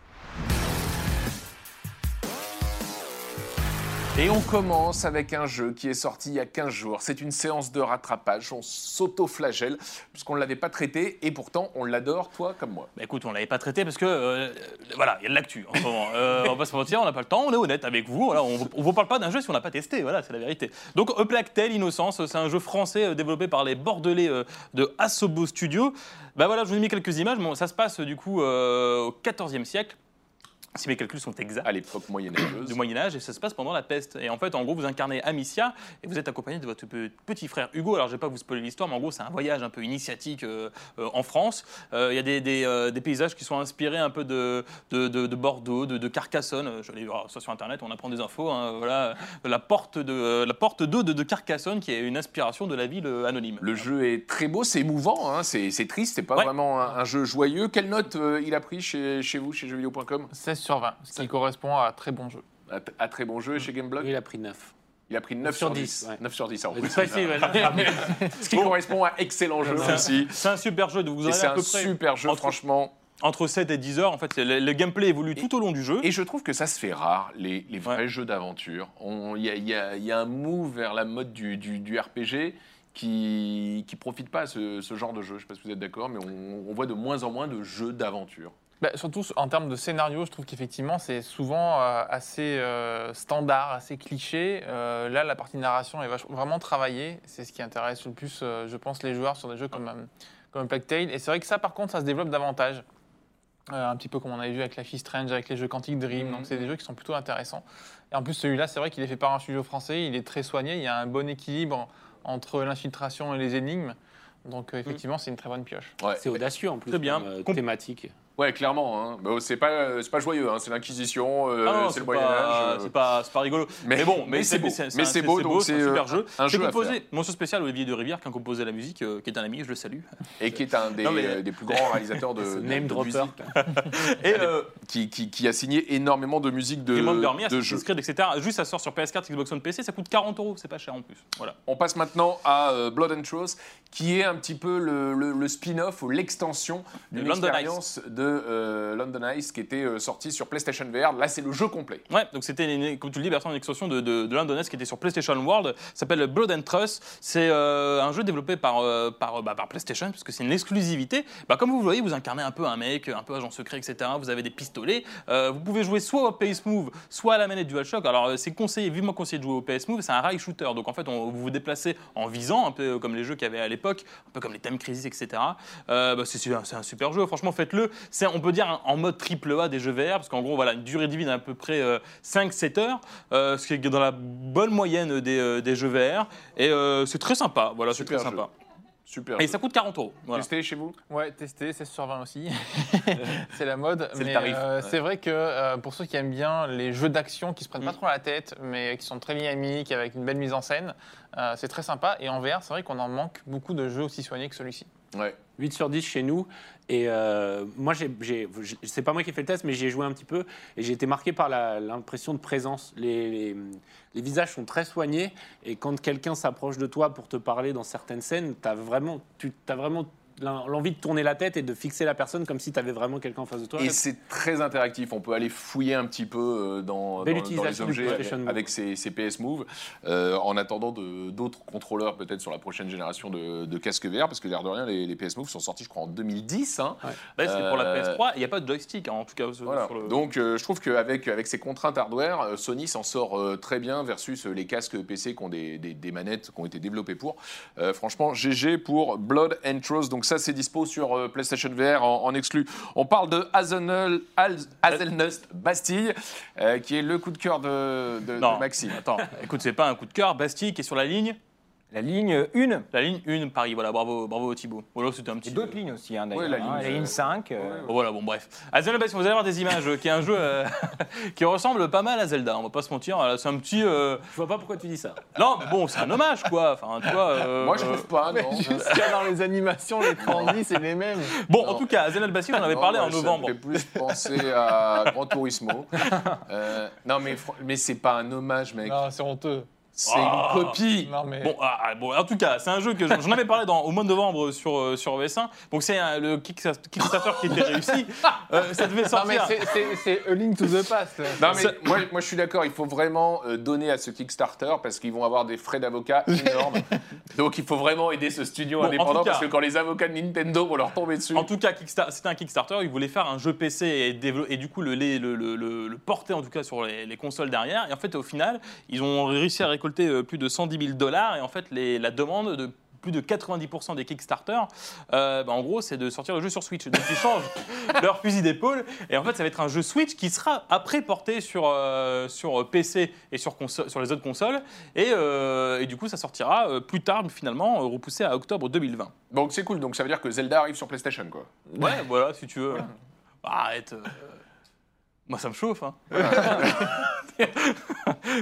Et on commence avec un jeu qui est sorti il y a 15 jours. C'est une séance de rattrapage. On s'auto-flagelle puisqu'on ne l'avait pas traité et pourtant on l'adore, toi comme moi. Bah écoute, on l'avait pas traité parce que euh, voilà, il y a de l'actu en ce moment. Euh, on va se mentir, on n'a pas le temps, on est honnête avec vous. On, on vous parle pas d'un jeu si on n'a pas testé, voilà, c'est la vérité. Donc A Plague Tale Innocence, c'est un jeu français euh, développé par les Bordelais euh, de Asobo Studio. Bah voilà, je vous ai mis quelques images. Bon, ça se passe du coup au XIVe siècle. Si mes calculs sont exacts. À l'époque moyenâgeuse. du Moyen Âge et ça se passe pendant la peste. Et en fait, en gros, vous incarnez Amicia et vous êtes accompagné de votre pe- petit frère Hugo. Alors, je vais pas vous spoiler l'histoire, mais en gros, c'est un voyage un peu initiatique euh, euh, en France. Euh, Il y a des, des, euh, des paysages qui sont inspirés un peu de, de, de- de Bordeaux, de, de Carcassonne. Je vais voir ça sur Internet, on apprend des infos. hein. voilà, la porte de la porte d'eau de, de Carcassonne qui est une inspiration de la ville anonyme. Le jeu est très beau, c'est émouvant, hein, c'est c'est triste, c'est pas Ouais. vraiment un, un jeu joyeux. Quelle note euh, il a pris chez, chez vous, chez jeuxvideo.com 16 sur 20, ce qui correspond à très bon jeu. à, à très bon jeu et chez Gameblog Il a pris 9. Il a pris 9 sur 10. ouais. 9 sur 10, en C'est plus. facile, ouais. Ce qui correspond à excellent jeu C'est un- aussi. C'est un super jeu, vous en Et avez c'est à un peu près super jeu, entre- franchement. entre 7 et 10 heures. En fait, c'est- le, le gameplay évolue tout au long du jeu. Et je trouve que ça se fait rare, les, les vrais Ouais. jeux d'aventure. Il y y y a un move vers la mode du, du- du RPG qui qui profite pas à ce, ce genre de jeu. Je sais pas si vous êtes d'accord, mais on, on voit de moins en moins de jeux d'aventure. Bah, surtout en termes de scénario, je trouve qu'effectivement c'est souvent euh, assez euh, standard, assez cliché. Euh, là, la partie narration est vraiment travaillée. C'est ce qui intéresse le plus, euh, je pense, les joueurs sur des jeux comme, euh, comme Plague Tale. Et c'est vrai que ça, par contre, ça se développe davantage. Euh, un petit peu comme on avait vu avec Life is Strange, avec les jeux Quantic Dream. Donc c'est des jeux qui sont plutôt intéressants. Et en plus, celui-là, c'est vrai qu'il est fait par un studio français. Il est très soigné. Il y a un bon équilibre entre l'infiltration et les énigmes. Donc euh, effectivement, c'est une très bonne pioche. Ouais. C'est audacieux en plus. Très bien. comme, euh, Com- thématique. Ouais, clairement. Hein. Bah, c'est pas, c'est pas joyeux. Hein. C'est l'Inquisition, euh, Ah c'est le pas- Moyen Âge. C'est pas, c'est pas rigolo. Mais, bon, mais, c'est beau. c'est- Mais c'est c'est un- beau, donc c'est c'est un euh, super jeu. un J'ai jeu composé mention spéciale Olivier de Rivière qui a composé la musique, euh, qui est un ami, je le salue. et qui est un des, Non, mais- euh, des plus grands réalisateurs de, de- Name de dropper. musique. Et euh, qui, qui- qui a signé énormément de musique de, Me, de jeux. Etc. Juste, ça sort sur PS4, Xbox One, PC, ça coûte 40 euros, c'est pas cher en plus. Voilà. On passe maintenant à Blood and Truth, qui est un petit peu le, spin-off ou l'extension d'une De expérience de euh, London Ice qui était euh, sorti sur PlayStation VR. Là, c'est le jeu complet. Ouais, donc c'était, comme tu le dis, Bertrand, une extension de, London Est qui était sur PlayStation World. S'appelle Blood and Trust. C'est euh, un jeu développé par, par, bah, par PlayStation, puisque c'est une exclusivité. Bah, comme vous voyez, vous incarnez un peu un mec, un peu agent secret, etc. Vous avez des pistolets. Vous pouvez jouer soit au PS Move, soit à la manette DualShock. Alors, c'est conseillé, vivement conseillé de jouer au PS Move. C'est un rail shooter. Donc, en fait, vous vous déplacez en visant, un peu comme les jeux qu'il y avait à l'époque, un peu comme les Time Crisis, etc. Bah, c'est un super jeu. Franchement, faites-le. C'est, on peut dire, en mode triple A des jeux VR, parce qu'en gros, voilà, une durée de vie d'à peu près 5-7 heures, euh, ce qui est dans la bonne moyenne des, euh, des jeux VR. Et euh, c'est très sympa. Voilà, c'est Super très jeu. sympa. Super. Et ça coûte 40 euros. Voilà. Testé chez vous Ouais, testé, 16 sur 20 aussi. c'est la mode. C'est le mais, tarif, euh, ouais. C'est vrai que euh, pour ceux qui aiment bien les jeux d'action qui se prennent pas Mm. trop la tête, mais qui sont très dynamiques, avec une belle mise en scène, euh, c'est très sympa. Et en VR, c'est vrai qu'on en manque beaucoup de jeux aussi soignés que celui-ci. Ouais. 8 sur 10 chez nous. Et euh, moi, c'est pas moi qui ai fait le test, mais j'y ai joué un petit peu. Et j'ai été marqué par l'impression de présence. Les, visages sont très soignés. Et quand quelqu'un s'approche de toi pour te parler dans certaines scènes, as vraiment, tu as vraiment l'envie de tourner la tête et de fixer la personne comme si tu avais vraiment quelqu'un en face de toi. Et c'est très interactif. On peut aller fouiller un petit peu euh, dans, Belle dans- dans les objets avec ces, ces PS Move, euh, en attendant d'autres contrôleurs peut-être sur la prochaine génération de, de casques VR, parce que l'air de rien, les, les PS Move sont sortis, je crois, en 2010. hein. Ouais, c'est pour la Euh, PS3. Il n'y a pas de joystick, hein, en tout cas. sur- Voilà. sur le- Donc euh, je trouve qu'avec avec ces contraintes hardware, Sony s'en sort euh, très bien versus les casques PC qui ont des, des- des manettes qui ont été développées pour. Euh, franchement, GG pour Blood and Trust. Donc ça, c'est dispo sur euh, PlayStation VR en, en exclu. On parle de Hazelnut, Haz- Hazelnut Bastille, euh, qui est le coup de cœur de, de- de Non, Maxime. attends, écoute, c'est pas un coup de cœur. Bastille qui est sur la ligne. La ligne 1 La ligne 1, Paris. Voilà, bravo, bravo Thibaut. Voilà, c'était un petit. et d'autres lignes aussi, hein, d'ailleurs. Ouais, la hein. ligne, la ligne euh, 5. euh, Bon, voilà, bon, bref. À Zelda Bastion, vous allez avoir des images, euh, qui est un jeu euh, qui ressemble pas mal à Zelda, on va pas se mentir. C'est un petit. euh, Je vois pas pourquoi tu dis ça. Non, bon, c'est un hommage, quoi. Enfin, tu vois. euh, Moi, je trouve pas, non. Jusqu'à dans les animations, les transis, c'est les mêmes. Bon, Non. en tout cas, à Zelda Bastion, on avait Non, parlé moi, en novembre. Ça me fait plus penser à Gran Turismo. Euh, non, mais, mais c'est pas un hommage, mec. Non, c'est honteux. C'est Ah. une copie. Non, mais. Bon, ah, ah, bon, en tout cas, c'est un jeu que j'en avais parlé dans, au mois de novembre sur, euh, sur OS1. Donc, c'est euh, le Kickstarter qui était réussi. Euh, ça devait Non, mais sortir. c'est- A Link to the Past. Non, mais Ça- moi, moi, je suis d'accord, il faut vraiment euh, donner à ce Kickstarter parce qu'ils vont avoir des frais d'avocat énormes. Donc il faut vraiment aider ce studio Bon, indépendant cas- parce que quand les avocats de Nintendo vont leur tomber dessus. En tout cas, c'était un Kickstarter. Ils voulaient faire un jeu PC et, du coup le, le, le, le- le- le porter en tout cas sur les, les consoles derrière. Et en fait, au final, ils ont réussi à récolter euh, plus de 110 000 dollars. Et en fait, les- la demande de plus de 90% des Kickstarter, euh, bah, en gros, c'est de sortir le jeu sur Switch. Donc ils changent leur fusil d'épaule. Et en fait, ça va être un jeu Switch qui sera après porté sur, euh, sur PC et sur, sur les autres consoles. Et, euh, et du coup, ça sortira plus tard, finalement, repoussé à octobre 2020. Donc c'est cool, donc ça veut dire que Zelda arrive sur PlayStation quoi. Ouais, voilà, si tu veux. Arrête. Moi, ça me chauffe. Hein.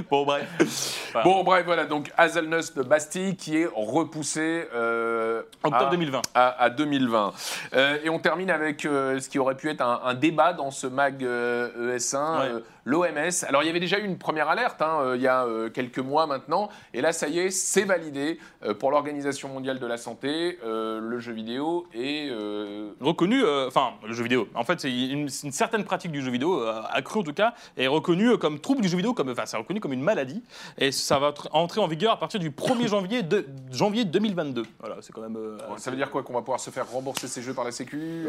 bon, bref. Voilà. Bon bref voilà, donc Hazelnuts de Bastille qui est repoussé euh, Octobre à- 2020. à, à 2020. Euh, et on termine avec euh, ce qui aurait pu être un, un débat dans ce mag euh, ES1, Ouais. l'OMS. Alors il y avait déjà eu une première alerte hein, euh, il y a euh, quelques mois maintenant, et là ça y est, c'est validé euh, pour l'Organisation mondiale de la santé, euh, le jeu vidéo euh, Reconnu, euh, enfin, le jeu vidéo. En fait, c'est une, certaine pratique du jeu vidéo, accrue en tout cas, est reconnue comme trouble du jeu vidéo, comme, enfin, c'est reconnu comme une maladie. Et ça va tr- entrer en vigueur à partir du 1er janvier, de, janvier 2022. Voilà, c'est quand même. ça veut dire quoi qu'on va pouvoir se faire rembourser ces jeux par la Sécu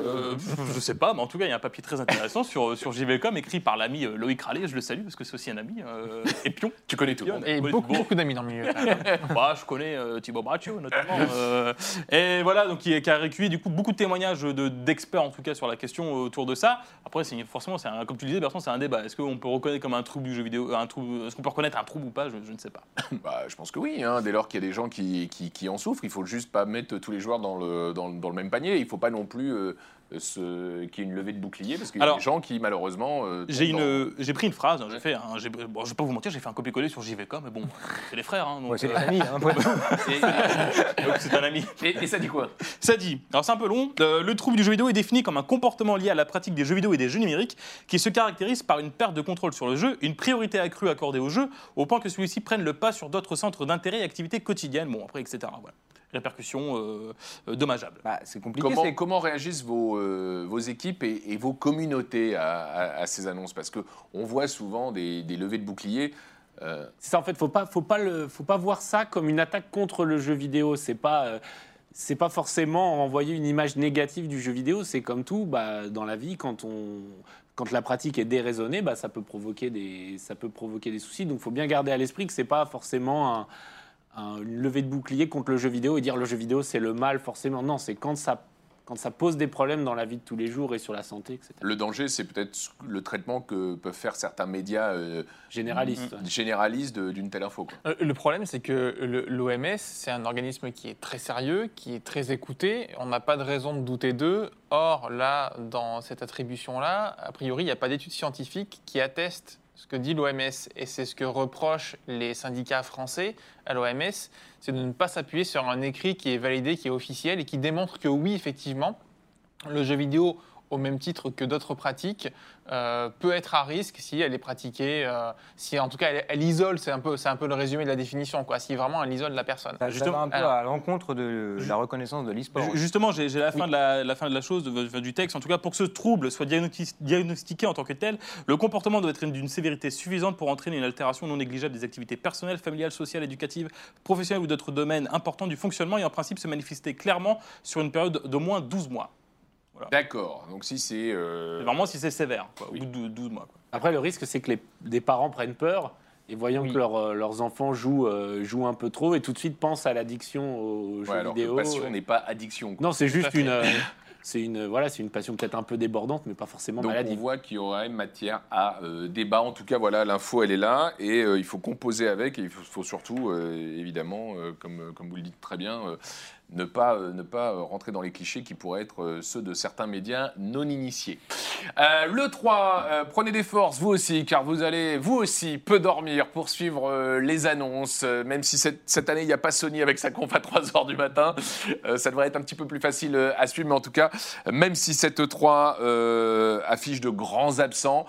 je sais pas, mais en tout cas, il y a un papier très intéressant sur, sur JVcom écrit par l'ami Loïc Rallet, je le salue parce que c'est aussi un ami, euh, et Pion. Tu connais tout. Pion. Et Oui, beaucoup, d'amis dans le milieu. Bah, je connais euh, Thibaut Braccio notamment. euh, et voilà, donc qui, qui a recueilli du coup beaucoup de témoignages de- d'experts en tout cas sur la question autour de ça. Après, forcément, c'est un- comme tu le disais, Bertrand, c'est un débat. Est-ce qu'on peut reconnaître comme un trouble du jeu vidéo, un trouble, est-ce qu'on peut reconnaître un trouble ou pas? Je, je ne sais pas. Bah, je pense que oui, hein, dès lors qu'il y a des gens qui, qui, qui en souffrent, il faut juste pas mettre tous les joueurs dans le, dans, le- dans le même panier. Il faut pas non plus euh, ce- qu'il y ait une levée de bouclier, parce qu'il y a Alors, des gens qui, malheureusement... euh, J'ai tombent une, j'ai pris une phrase, hein, j'ai fait, un- j'ai- bon, je vais pas vous mentir, j'ai fait un copier-coller sur JVcom, mais bon, c'est les frères, hein, donc, ouais, c'est les euh, familles. hein, donc c'est un ami. Et, et- et ça dit quoi? Ça dit, alors c'est un peu long, euh, le trouble du jeu vidéo est défini comme un comportement lié à la pratique des jeux vidéo et des jeux numériques qui se caractérise par une perte de contrôle sur le jeu, une priorité accrue accordée au jeu, au point que celui-ci prenne le pas sur d'autres centres d'intérêt et activités quotidiennes, bon après, etc. Voilà. Répercussions euh, dommageables. Bah, c'est compliqué. Comment, réagissent vos, euh, vos équipes et, et vos communautés à, à- à ces annonces? Parce qu'on voit souvent des, des levées de boucliers. euh, C'est ça en fait, faut pas, faut pas le, faut pas voir ça comme une attaque contre le jeu vidéo. C'est pas, euh, c'est pas forcément envoyer une image négative du jeu vidéo. C'est comme tout, bah, dans la vie, quand on, quand la pratique est déraisonnée, bah, ça peut provoquer des, ça peut provoquer des soucis. Donc, faut bien garder à l'esprit que c'est pas forcément un- un- une levée de bouclier contre le jeu vidéo et dire le jeu vidéo c'est le mal forcément. Non, c'est quand ça, quand ça pose des problèmes dans la vie de tous les jours et sur la santé, etc. le danger, c'est peut-être le traitement que peuvent faire certains médias euh, ouais. généralistes de- d'une telle info. quoi. Euh, Le problème, c'est que l'OMS, c'est un organisme qui est très sérieux, qui est très écouté. On n'a pas de raison de douter d'eux. Or, là, dans cette attribution-là, a priori, il n'y a pas d'études scientifiques qui attestent ce que dit l'OMS. Et c'est ce que reprochent les syndicats français à l'OMS, c'est de ne pas s'appuyer sur un écrit qui est validé, qui est officiel et qui démontre que oui, effectivement, le jeu vidéo, au même titre que d'autres pratiques, euh, peut être à risque si elle est pratiquée, euh, si en tout cas elle, elle isole, c'est un, peu, c'est un peu le résumé de la définition, quoi, si vraiment elle isole la personne. Ça, ça Justement, va un peu alors- à l'encontre de la reconnaissance de l'e-sport. Ju- Justement, j'ai la, fin de la, la fin de la chose, de- de- du texte. En tout cas, pour que ce trouble soit diagnosti- diagnostiqué en tant que tel, le comportement doit être d'une sévérité suffisante pour entraîner une altération non négligeable des activités personnelles, familiales, sociales, éducatives, professionnelles ou d'autres domaines importants du fonctionnement et en principe se manifester clairement sur une période d'au moins 12 mois. D'accord. Donc si c'est... euh, C'est Vraiment si c'est sévère, quoi, Oui. au bout de 12 mois. quoi. Après, le risque, c'est que les, des parents prennent peur et voyant Oui. que leur, euh, leurs enfants jouent, euh, jouent un peu trop et tout de suite pensent à l'addiction aux jeux ouais, alors que vidéo. passion n'est pas addiction. quoi. Non, c'est juste fait. une, euh, c'est une, voilà, c'est une passion peut-être un peu débordante, mais pas forcément Donc on maladive. voit qu'il y aurait matière à euh, débat. En tout cas, voilà, l'info, elle est là et euh, il faut composer avec. Et il faut, faut surtout, euh, évidemment, euh, comme, comme vous le dites très bien, euh, ne pas, euh, ne pas euh, rentrer dans les clichés qui pourraient être euh, ceux de certains médias non initiés. Le 3, euh, prenez des forces, vous aussi, car vous allez, vous aussi, peu dormir pour suivre les annonces. Même si cette, cette année, il n'y a pas Sony avec sa conf à 3h du matin, ça devrait être un petit peu plus facile à suivre. Mais en tout cas, même si cette 3 euh, affiche de grands absents,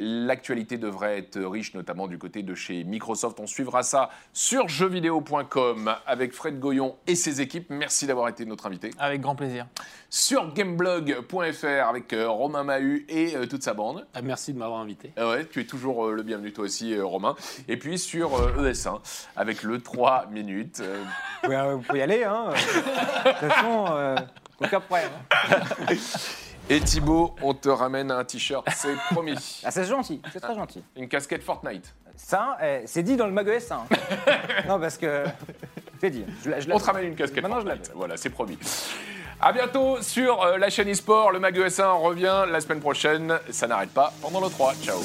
l'actualité devrait être riche, notamment du côté de chez Microsoft. On suivra ça sur jeuxvideo.com avec Fred Goyon et ses équipes. Merci d'avoir été notre invité. Avec grand plaisir. Sur gameblog.fr avec euh, Romain Mahut et euh, toute sa bande. Ah, merci de m'avoir invité. Ah ouais, tu es toujours euh, le bienvenu toi aussi, euh, Romain. Et puis sur euh, ES1 avec le 3 minutes. euh, Vous pouvez, vous pouvez y aller, hein. De toute façon, euh, aucun problème. et Thibaut, on te ramène un t-shirt, c'est promis. Ah, c'est gentil, c'est très gentil. Une casquette Fortnite. Ça, eh, c'est dit dans le mag ES, hein. non, parce que. C'est dit. Je, la- je la- On te ramène une casquette Maintenant, je Fortnite. Voilà, c'est promis. À bientôt sur euh, la chaîne eSport. Le Mag ES1 revient la semaine prochaine. Ça n'arrête pas pendant le 3. Ciao.